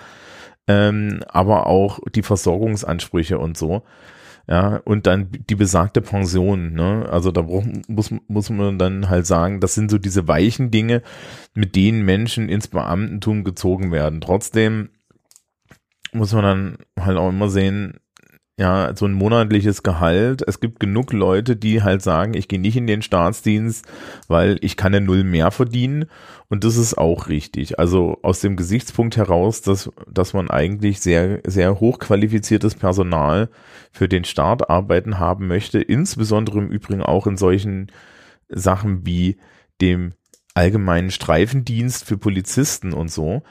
ähm, aber auch die Versorgungsansprüche und so. Ja, und dann die besagte Pension, ne? Also da brauch, muss, muss man dann halt sagen, das sind so diese weichen Dinge, mit denen Menschen ins Beamtentum gezogen werden. Trotzdem muss man dann halt auch immer sehen, ja, so ein monatliches Gehalt. Es gibt genug Leute, die halt sagen, ich gehe nicht in den Staatsdienst, weil ich kann ja null mehr verdienen. Und das ist auch richtig. Also aus dem Gesichtspunkt heraus, dass, dass man eigentlich sehr, sehr hochqualifiziertes Personal für den Staat arbeiten haben möchte, insbesondere im Übrigen auch in solchen Sachen wie dem allgemeinen Streifendienst für Polizisten und so.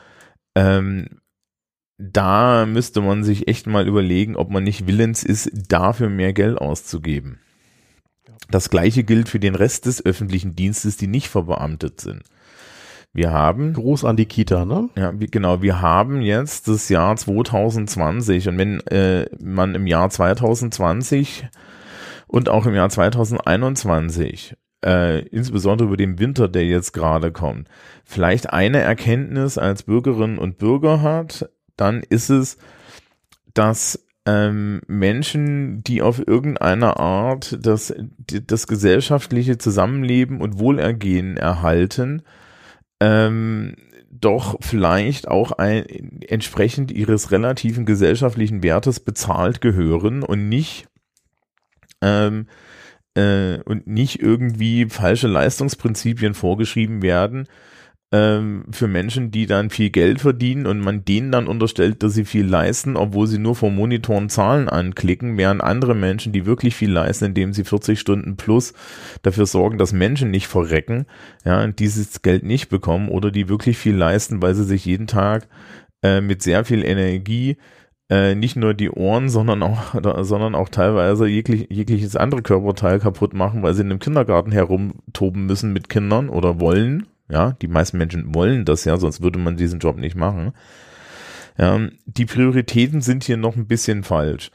Ähm, da müsste man sich echt mal überlegen, ob man nicht willens ist, dafür mehr Geld auszugeben. Das gleiche gilt für den Rest des öffentlichen Dienstes, die nicht verbeamtet sind. Wir haben. Groß an die Kita, ne? Ja, genau. Wir haben jetzt das Jahr 2020 und wenn äh, man im Jahr 2020 und auch im Jahr 2021 äh, insbesondere über den Winter, der jetzt gerade kommt, vielleicht eine Erkenntnis als Bürgerinnen und Bürger hat, dann ist es, dass ähm, Menschen, die auf irgendeine Art das, das gesellschaftliche Zusammenleben und Wohlergehen erhalten, ähm, doch vielleicht auch ein, entsprechend ihres relativen gesellschaftlichen Wertes bezahlt gehören und nicht ähm, äh, und nicht irgendwie falsche Leistungsprinzipien vorgeschrieben werden, ähm, für Menschen, die dann viel Geld verdienen und man denen dann unterstellt, dass sie viel leisten, obwohl sie nur vor Monitoren Zahlen anklicken, während andere Menschen, die wirklich viel leisten, indem sie 40 Stunden plus dafür sorgen, dass Menschen nicht verrecken, ja, dieses Geld nicht bekommen oder die wirklich viel leisten, weil sie sich jeden Tag äh, mit sehr viel Energie äh, nicht nur die Ohren, sondern auch, sondern auch teilweise jeglich, jegliches andere Körperteil kaputt machen, weil sie in einem Kindergarten herumtoben müssen mit Kindern oder wollen, ja, die meisten Menschen wollen das ja, sonst würde man diesen Job nicht machen. Ja, die Prioritäten sind hier noch ein bisschen falsch.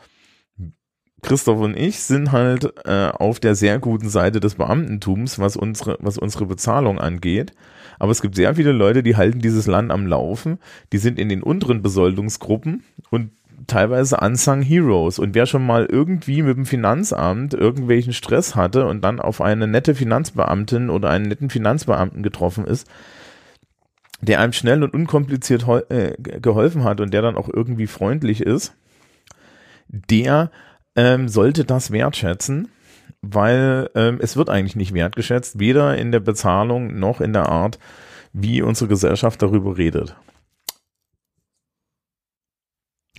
Christoph und ich sind halt äh, auf der sehr guten Seite des Beamtentums, was unsere, was unsere Bezahlung angeht. Aber es gibt sehr viele Leute, die halten dieses Land am Laufen. Die sind in den unteren Besoldungsgruppen und teilweise unsung Heroes. Und wer schon mal irgendwie mit dem Finanzamt irgendwelchen Stress hatte und dann auf eine nette Finanzbeamtin oder einen netten Finanzbeamten getroffen ist, der einem schnell und unkompliziert äh, geholfen hat und der dann auch irgendwie freundlich ist, der ähm, sollte das wertschätzen, weil ähm, es wird eigentlich nicht wertgeschätzt, weder in der Bezahlung noch in der Art, wie unsere Gesellschaft darüber redet.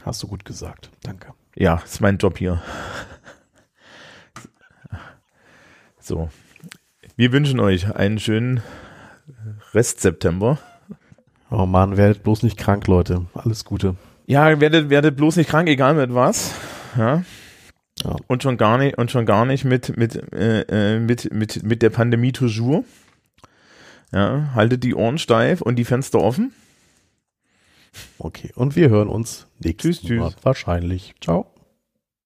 Hast du gut gesagt. Danke. Ja, ist mein Job hier. So. Wir wünschen euch einen schönen Rest September. Oh Mann, werdet bloß nicht krank, Leute. Alles Gute. Ja, werdet, werdet bloß nicht krank, egal mit was. Ja. ja. Und schon gar nicht, und schon gar nicht mit, mit, äh, äh mit, mit, mit der Pandemie toujours. Ja, haltet die Ohren steif und die Fenster offen. Okay, und wir hören uns nächstes tschüss, Mal. Wahrscheinlich. Ciao.